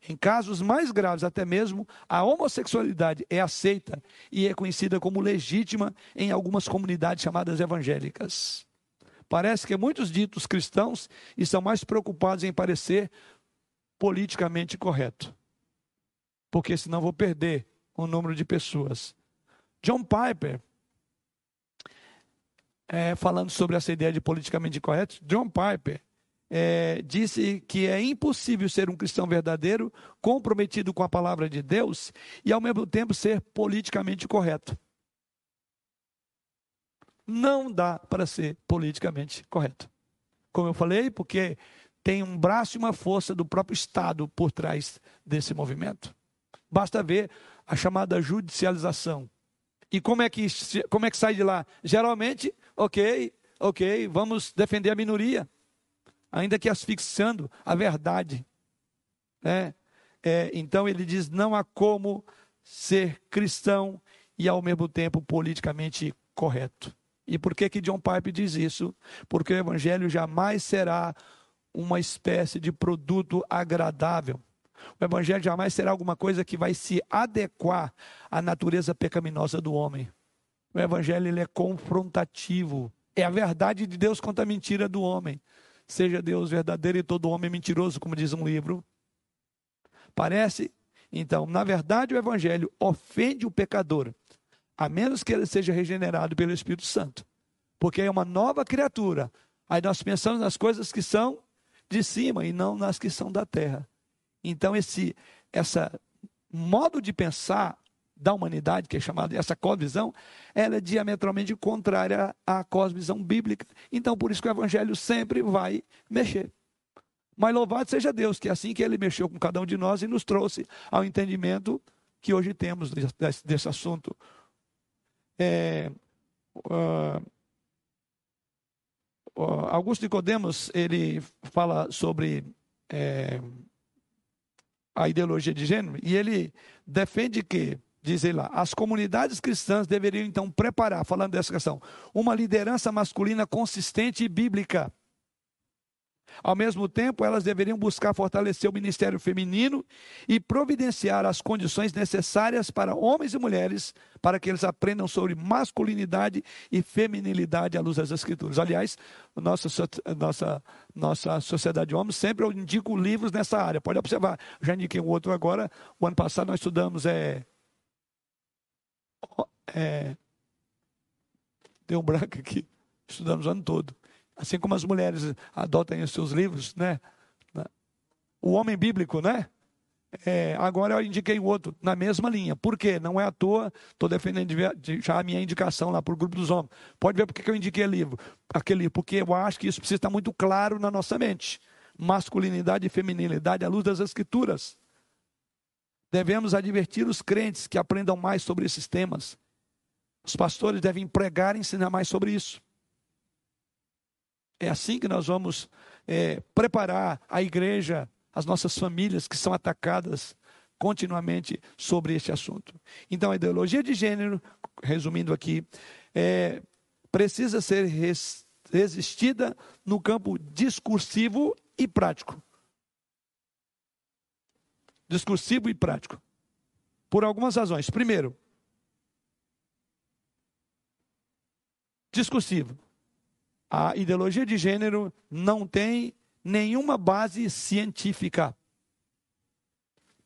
Em casos mais graves, até mesmo, a homossexualidade é aceita e é conhecida como legítima em algumas comunidades chamadas evangélicas. Parece que muitos ditos cristãos estão mais preocupados em parecer politicamente correto, porque senão vou perder o número de pessoas. John Piper, é, falando sobre essa ideia de politicamente correto, John Piper é, disse que é impossível ser um cristão verdadeiro, comprometido com a palavra de Deus e ao mesmo tempo ser politicamente correto. não dá para ser politicamente correto. Como eu falei, porque tem um braço e uma força do próprio Estado por trás desse movimento. Basta ver a chamada judicialização. E como é que, como é que sai de lá? Geralmente, ok, ok, vamos defender a minoria, ainda que asfixiando a verdade. É, é, então ele diz: não há como ser cristão e ao mesmo tempo politicamente correto. E por que que John Pipe diz isso? Porque o evangelho jamais será uma espécie de produto agradável. O evangelho jamais será alguma coisa que vai se adequar à natureza pecaminosa do homem. O evangelho ele é confrontativo. É a verdade de Deus contra a mentira do homem. Seja Deus verdadeiro e todo homem mentiroso, como diz um livro. Parece? Então, na verdade, o evangelho ofende o pecador, a menos que ele seja regenerado pelo Espírito Santo. Porque é uma nova criatura. Aí nós pensamos nas coisas que são de cima e não nas que são da terra. Então, esse essa modo de pensar da humanidade, que é chamada essa cosvisão, ela é diametralmente contrária à cosvisão bíblica. Então, por isso que o evangelho sempre vai mexer. Mas louvado seja Deus, que é assim que ele mexeu com cada um de nós e nos trouxe ao entendimento que hoje temos desse, desse assunto. É, uh, Augusto Nicodemos, ele fala sobre é, a ideologia de gênero e ele defende que, diz ele lá, as comunidades cristãs deveriam então preparar, falando dessa questão, uma liderança masculina consistente e bíblica ao mesmo tempo, elas deveriam buscar fortalecer o ministério feminino e providenciar as condições necessárias para homens e mulheres para que eles aprendam sobre masculinidade e feminilidade à luz das Escrituras. Aliás, nossa, nossa, nossa sociedade de homens sempre eu indico livros nessa área. Pode observar. Já indiquei um outro agora. O ano passado nós estudamos. É, é, deu um branco aqui. Estudamos o ano todo assim como as mulheres adotam em seus livros, né? O homem bíblico, né? É, agora eu indiquei o outro na mesma linha. Por quê? Não é à toa, estou defendendo já a minha indicação lá para o grupo dos homens. Pode ver porque que eu indiquei livro, aquele porque eu acho que isso precisa estar muito claro na nossa mente. Masculinidade e feminilidade à luz das escrituras. Devemos advertir os crentes que aprendam mais sobre esses temas. Os pastores devem pregar e ensinar mais sobre isso. É assim que nós vamos é, preparar a igreja, as nossas famílias que são atacadas continuamente sobre este assunto. Então, a ideologia de gênero, resumindo aqui, é, precisa ser res, resistida no campo discursivo e prático. Discursivo e prático. Por algumas razões. Primeiro, discursivo a ideologia de gênero não tem nenhuma base científica.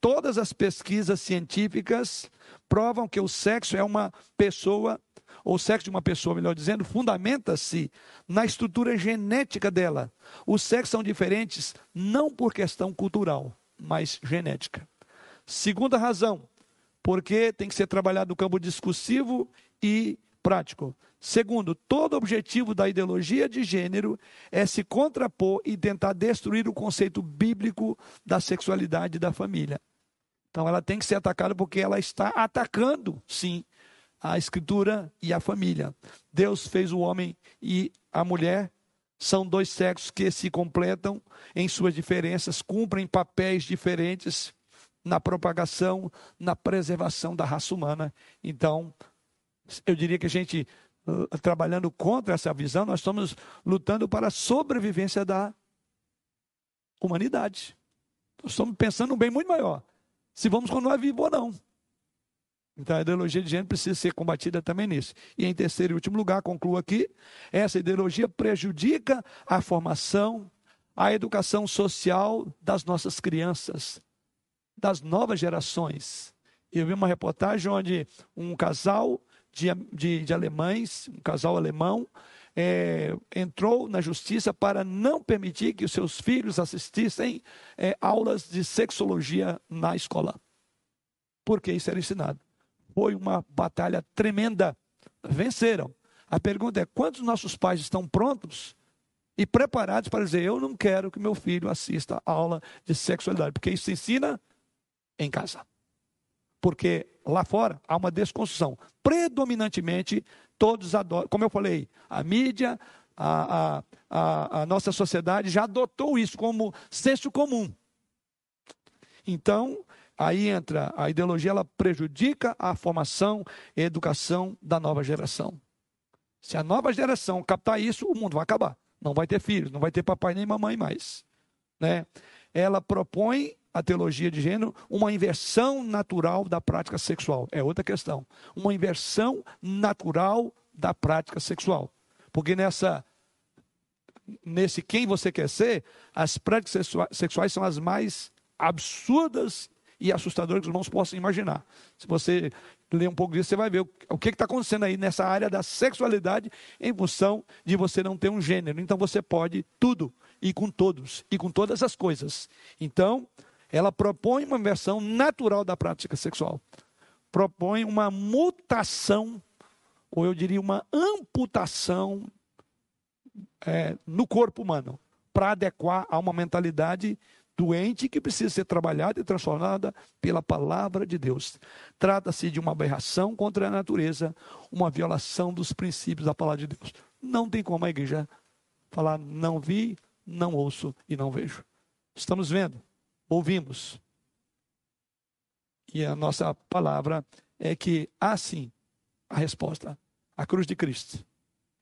Todas as pesquisas científicas provam que o sexo é uma pessoa, ou o sexo de uma pessoa, melhor dizendo, fundamenta-se na estrutura genética dela. Os sexos são diferentes não por questão cultural, mas genética. Segunda razão, porque tem que ser trabalhado no campo discursivo e prático. Segundo, todo objetivo da ideologia de gênero é se contrapor e tentar destruir o conceito bíblico da sexualidade da família. Então ela tem que ser atacada porque ela está atacando, sim, a escritura e a família. Deus fez o homem e a mulher, são dois sexos que se completam em suas diferenças, cumprem papéis diferentes na propagação, na preservação da raça humana. Então, eu diria que a gente uh, trabalhando contra essa visão, nós estamos lutando para a sobrevivência da humanidade. Nós estamos pensando um bem muito maior. Se vamos continuar vivos ou não. Então a ideologia de gênero precisa ser combatida também nisso. E em terceiro e último lugar, concluo aqui, essa ideologia prejudica a formação, a educação social das nossas crianças, das novas gerações. Eu vi uma reportagem onde um casal de, de, de alemães, um casal alemão, é, entrou na justiça para não permitir que os seus filhos assistissem é, aulas de sexologia na escola. Porque isso era ensinado. Foi uma batalha tremenda. Venceram. A pergunta é: quantos nossos pais estão prontos e preparados para dizer, eu não quero que meu filho assista a aula de sexualidade, porque isso se ensina em casa. Porque lá fora há uma desconstrução. Predominantemente, todos adoram, como eu falei, a mídia, a, a, a, a nossa sociedade já adotou isso como senso comum. Então, aí entra a ideologia, ela prejudica a formação e educação da nova geração. Se a nova geração captar isso, o mundo vai acabar não vai ter filhos, não vai ter papai nem mamãe mais. Né? Ela propõe a teologia de gênero uma inversão natural da prática sexual. É outra questão. Uma inversão natural da prática sexual. Porque nessa nesse quem você quer ser, as práticas sexuais são as mais absurdas e assustadoras que os irmãos possam imaginar. Se você ler um pouco disso, você vai ver o que está acontecendo aí nessa área da sexualidade em função de você não ter um gênero. Então você pode tudo, e com todos, e com todas as coisas. Então, ela propõe uma versão natural da prática sexual. Propõe uma mutação, ou eu diria uma amputação é, no corpo humano, para adequar a uma mentalidade doente que precisa ser trabalhada e transformada pela palavra de Deus. Trata-se de uma aberração contra a natureza, uma violação dos princípios da palavra de Deus. Não tem como a igreja falar não vi, não ouço e não vejo. Estamos vendo, ouvimos. E a nossa palavra é que há sim a resposta, a cruz de Cristo.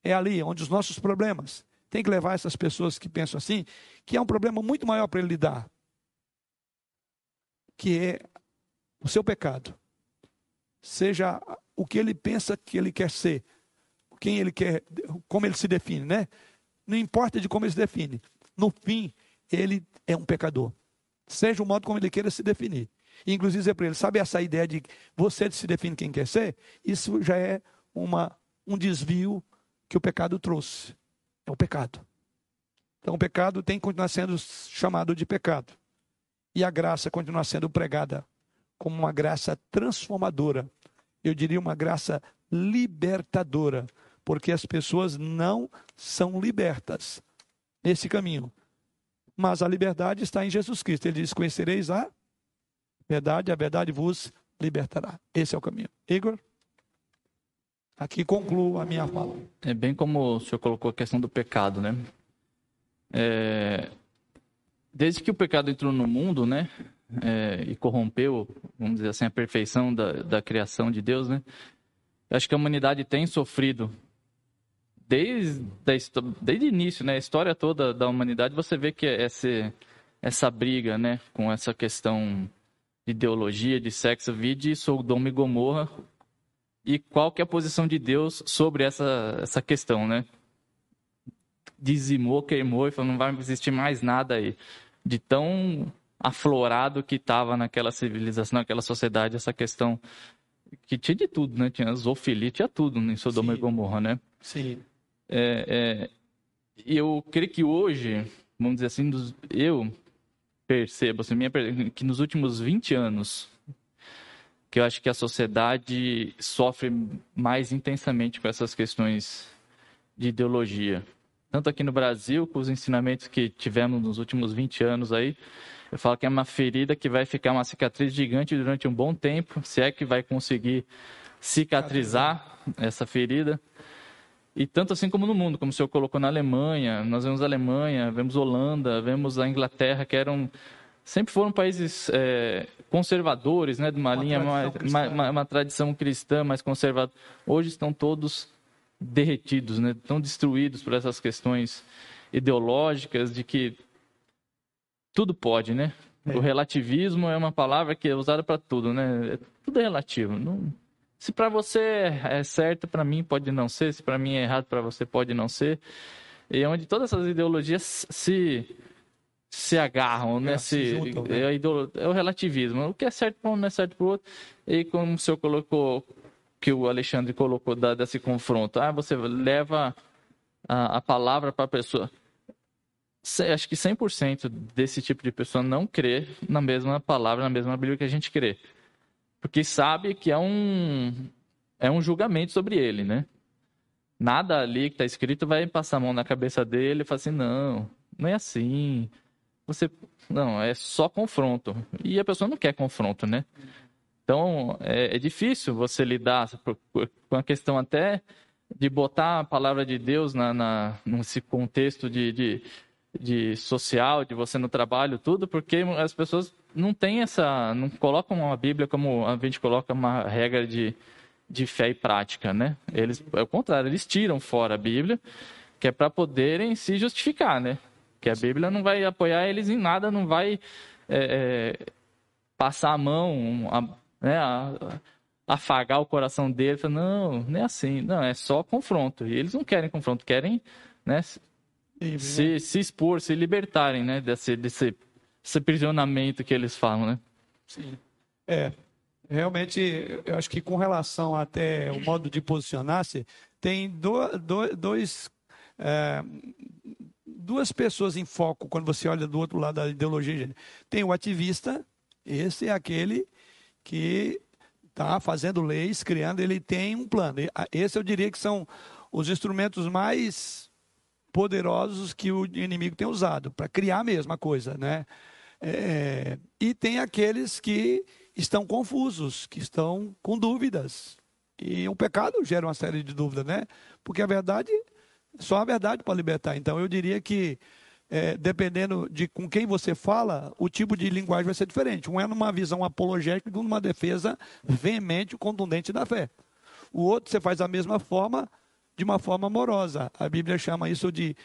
É ali onde os nossos problemas tem que levar essas pessoas que pensam assim, que é um problema muito maior para ele lidar, que é o seu pecado. Seja o que ele pensa que ele quer ser, quem ele quer, como ele se define, né? Não importa de como ele se define. No fim, ele é um pecador. Seja o modo como ele queira se definir. inclusive dizer para ele, sabe essa ideia de você se define quem quer ser? Isso já é uma, um desvio que o pecado trouxe. É o pecado. Então o pecado tem que continuar sendo chamado de pecado. E a graça continua sendo pregada como uma graça transformadora. Eu diria uma graça libertadora, porque as pessoas não são libertas nesse caminho. Mas a liberdade está em Jesus Cristo. Ele diz: Conhecereis a verdade, a verdade vos libertará. Esse é o caminho. Igor? Aqui concluo a minha fala. É bem como o senhor colocou a questão do pecado, né? É... Desde que o pecado entrou no mundo, né? É... e corrompeu, vamos dizer assim, a perfeição da, da criação de Deus, né? Acho que a humanidade tem sofrido desde, desde o início, né? A história toda da humanidade, você vê que essa, essa briga, né? Com essa questão de ideologia, de sexo, vide Sodoma e Gomorra, e qual que é a posição de Deus sobre essa, essa questão, né? Dizimou, queimou e falou, não vai existir mais nada aí. De tão aflorado que estava naquela civilização, naquela sociedade, essa questão que tinha de tudo, né? Tinha zoofilia, tinha tudo em Sodoma Sim. e Gomorra, né? Sim. É, é, eu creio que hoje, vamos dizer assim, eu percebo, assim, minha, que nos últimos 20 anos, que eu acho que a sociedade sofre mais intensamente com essas questões de ideologia. Tanto aqui no Brasil, com os ensinamentos que tivemos nos últimos 20 anos aí, eu falo que é uma ferida que vai ficar uma cicatriz gigante durante um bom tempo, se é que vai conseguir cicatrizar essa ferida. E tanto assim como no mundo, como o senhor colocou na Alemanha, nós vemos a Alemanha, vemos Holanda, vemos a Inglaterra, que eram sempre foram países é, conservadores, né, de uma, uma linha mais, uma, uma, uma, tradição cristã mais conservadora. Hoje estão todos derretidos, né, estão destruídos por essas questões ideológicas de que tudo pode, né? É. O relativismo é uma palavra que é usada para tudo, né? Tudo é relativo. Não... Se para você é certo, para mim pode não ser. Se para mim é errado, para você pode não ser. E é onde todas essas ideologias se se agarram, né? Se, se juntam, né? É, é, o relativismo. O que é certo para um não é certo para o outro. E como o senhor colocou, que o Alexandre colocou da, desse confronto, ah, você leva a, a palavra para a pessoa. Acho que 100% desse tipo de pessoa não crê na mesma palavra, na mesma Bíblia que a gente crê. Porque sabe que é um, é um julgamento sobre ele, né? nada ali que está escrito vai passar a mão na cabeça dele e falar assim, não, não é assim. Você não, é só confronto. E a pessoa não quer confronto, né? Então, é, é difícil você lidar com a questão até de botar a palavra de Deus na, na nesse contexto de, de, de, social, de você no trabalho, tudo, porque as pessoas não têm essa, não colocam a Bíblia como a gente coloca uma regra de, de fé e prática, né? Eles, é o contrário, eles tiram fora a Bíblia, que é para poderem se justificar, né? Que a Bíblia não vai apoiar eles em nada, não vai é, é, passar a mão, a, né, a, afagar o coração dele. Falar, não, não é assim. Não, é só confronto. E eles não querem confronto, querem né, se, se expor, se libertarem né, desse, desse, desse aprisionamento que eles falam. Né? Sim. É, realmente, eu acho que com relação até o modo de posicionar-se, tem do, do, dois. É, duas pessoas em foco quando você olha do outro lado da ideologia. Tem o ativista, esse é aquele que está fazendo leis, criando, ele tem um plano. Esse eu diria que são os instrumentos mais poderosos que o inimigo tem usado para criar a mesma coisa, né? É, e tem aqueles que estão confusos, que estão com dúvidas. E o pecado gera uma série de dúvidas, né? Porque a verdade só a verdade para libertar. Então, eu diria que, é, dependendo de com quem você fala, o tipo de linguagem vai ser diferente. Um é numa visão apologética, e numa defesa veemente, contundente da fé. O outro, você faz da mesma forma, de uma forma amorosa. A Bíblia chama isso de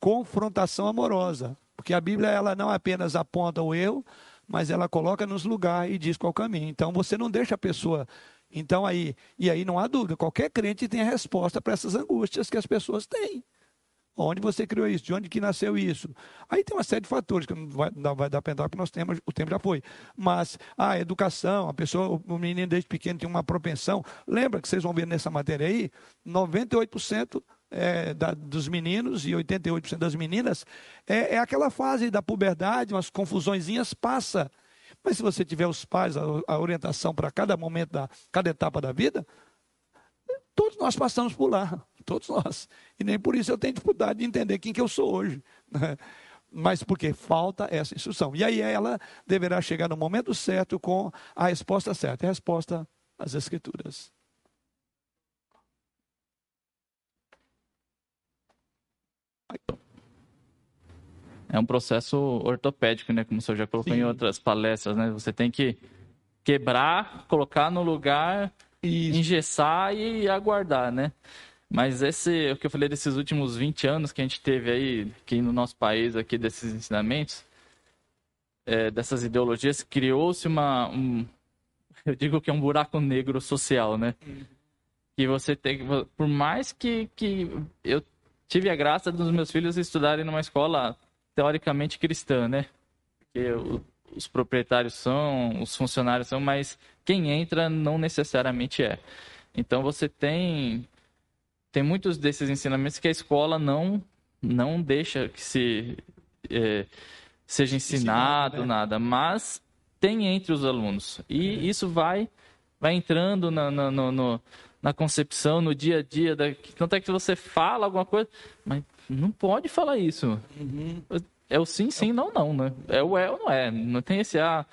confrontação amorosa. Porque a Bíblia ela não apenas aponta o erro, mas ela coloca nos lugares e diz qual caminho. Então, você não deixa a pessoa então aí, e aí não há dúvida, qualquer crente tem a resposta para essas angústias que as pessoas têm. Onde você criou isso? De onde que nasceu isso? Aí tem uma série de fatores que não vai, não vai dar para entrar, porque nós temos, o tempo já foi. Mas a educação, a pessoa, o menino desde pequeno tem uma propensão. Lembra que vocês vão ver nessa matéria aí, 98% é, da, dos meninos e 88% das meninas é, é aquela fase da puberdade, umas confusõezinhas passa. Mas se você tiver os pais, a, a orientação para cada momento, da, cada etapa da vida, todos nós passamos por lá, todos nós. E nem por isso eu tenho dificuldade de entender quem que eu sou hoje. Né? Mas porque falta essa instrução. E aí ela deverá chegar no momento certo com a resposta certa. A resposta às Escrituras. É um processo ortopédico, né? Como o senhor já colocou Sim. em outras palestras, né? Você tem que quebrar, colocar no lugar, Isso. engessar e aguardar, né? Mas esse, o que eu falei desses últimos 20 anos que a gente teve aí, aqui no nosso país, aqui desses ensinamentos, é, dessas ideologias, criou-se uma, um, eu digo que é um buraco negro social, né? Que você tem, por mais que, que eu tive a graça dos meus filhos estudarem numa escola teoricamente cristã, né? Porque os proprietários são, os funcionários são, mas quem entra não necessariamente é. Então você tem tem muitos desses ensinamentos que a escola não não deixa que se é, seja ensinado, né? nada, mas tem entre os alunos e é. isso vai vai entrando na, na, no, no, na concepção, no dia a dia, da, tanto é que você fala alguma coisa, mas não pode falar isso. Uhum. É o sim, sim, não, não, né? É o é ou não é. Não tem esse ah.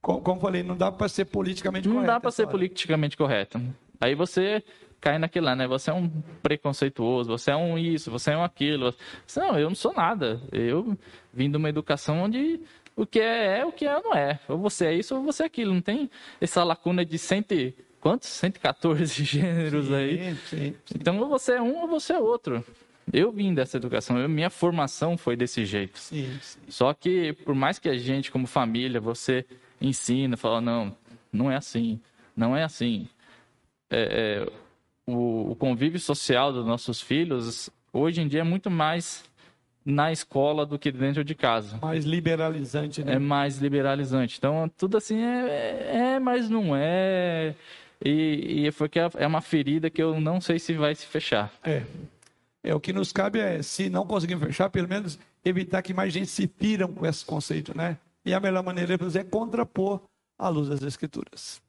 Como, como falei, não dá para ser politicamente não correto. Não dá para ser politicamente correto. Aí você cai naquilo lá, né? Você é um preconceituoso, você é um isso, você é um aquilo. Não, eu não sou nada. Eu vim de uma educação onde o que é é, o que é não é. Ou você é isso ou você é aquilo. Não tem essa lacuna de cento, quantos? 114 gêneros sim, aí. Sim, sim. Então ou você é um ou você é outro. Eu vim dessa educação, eu, minha formação foi desse jeito. Só que, por mais que a gente, como família, você ensina, fala, não, não é assim, não é assim. É, é, o, o convívio social dos nossos filhos, hoje em dia, é muito mais na escola do que dentro de casa. Mais liberalizante, né? É mais liberalizante. Então, tudo assim é, é, é mas não é. E, e foi que é, é uma ferida que eu não sei se vai se fechar. É. É, o que nos cabe é, se não conseguimos fechar, pelo menos evitar que mais gente se piram com esse conceito, né? E a melhor maneira de fazer é contrapor à luz das Escrituras.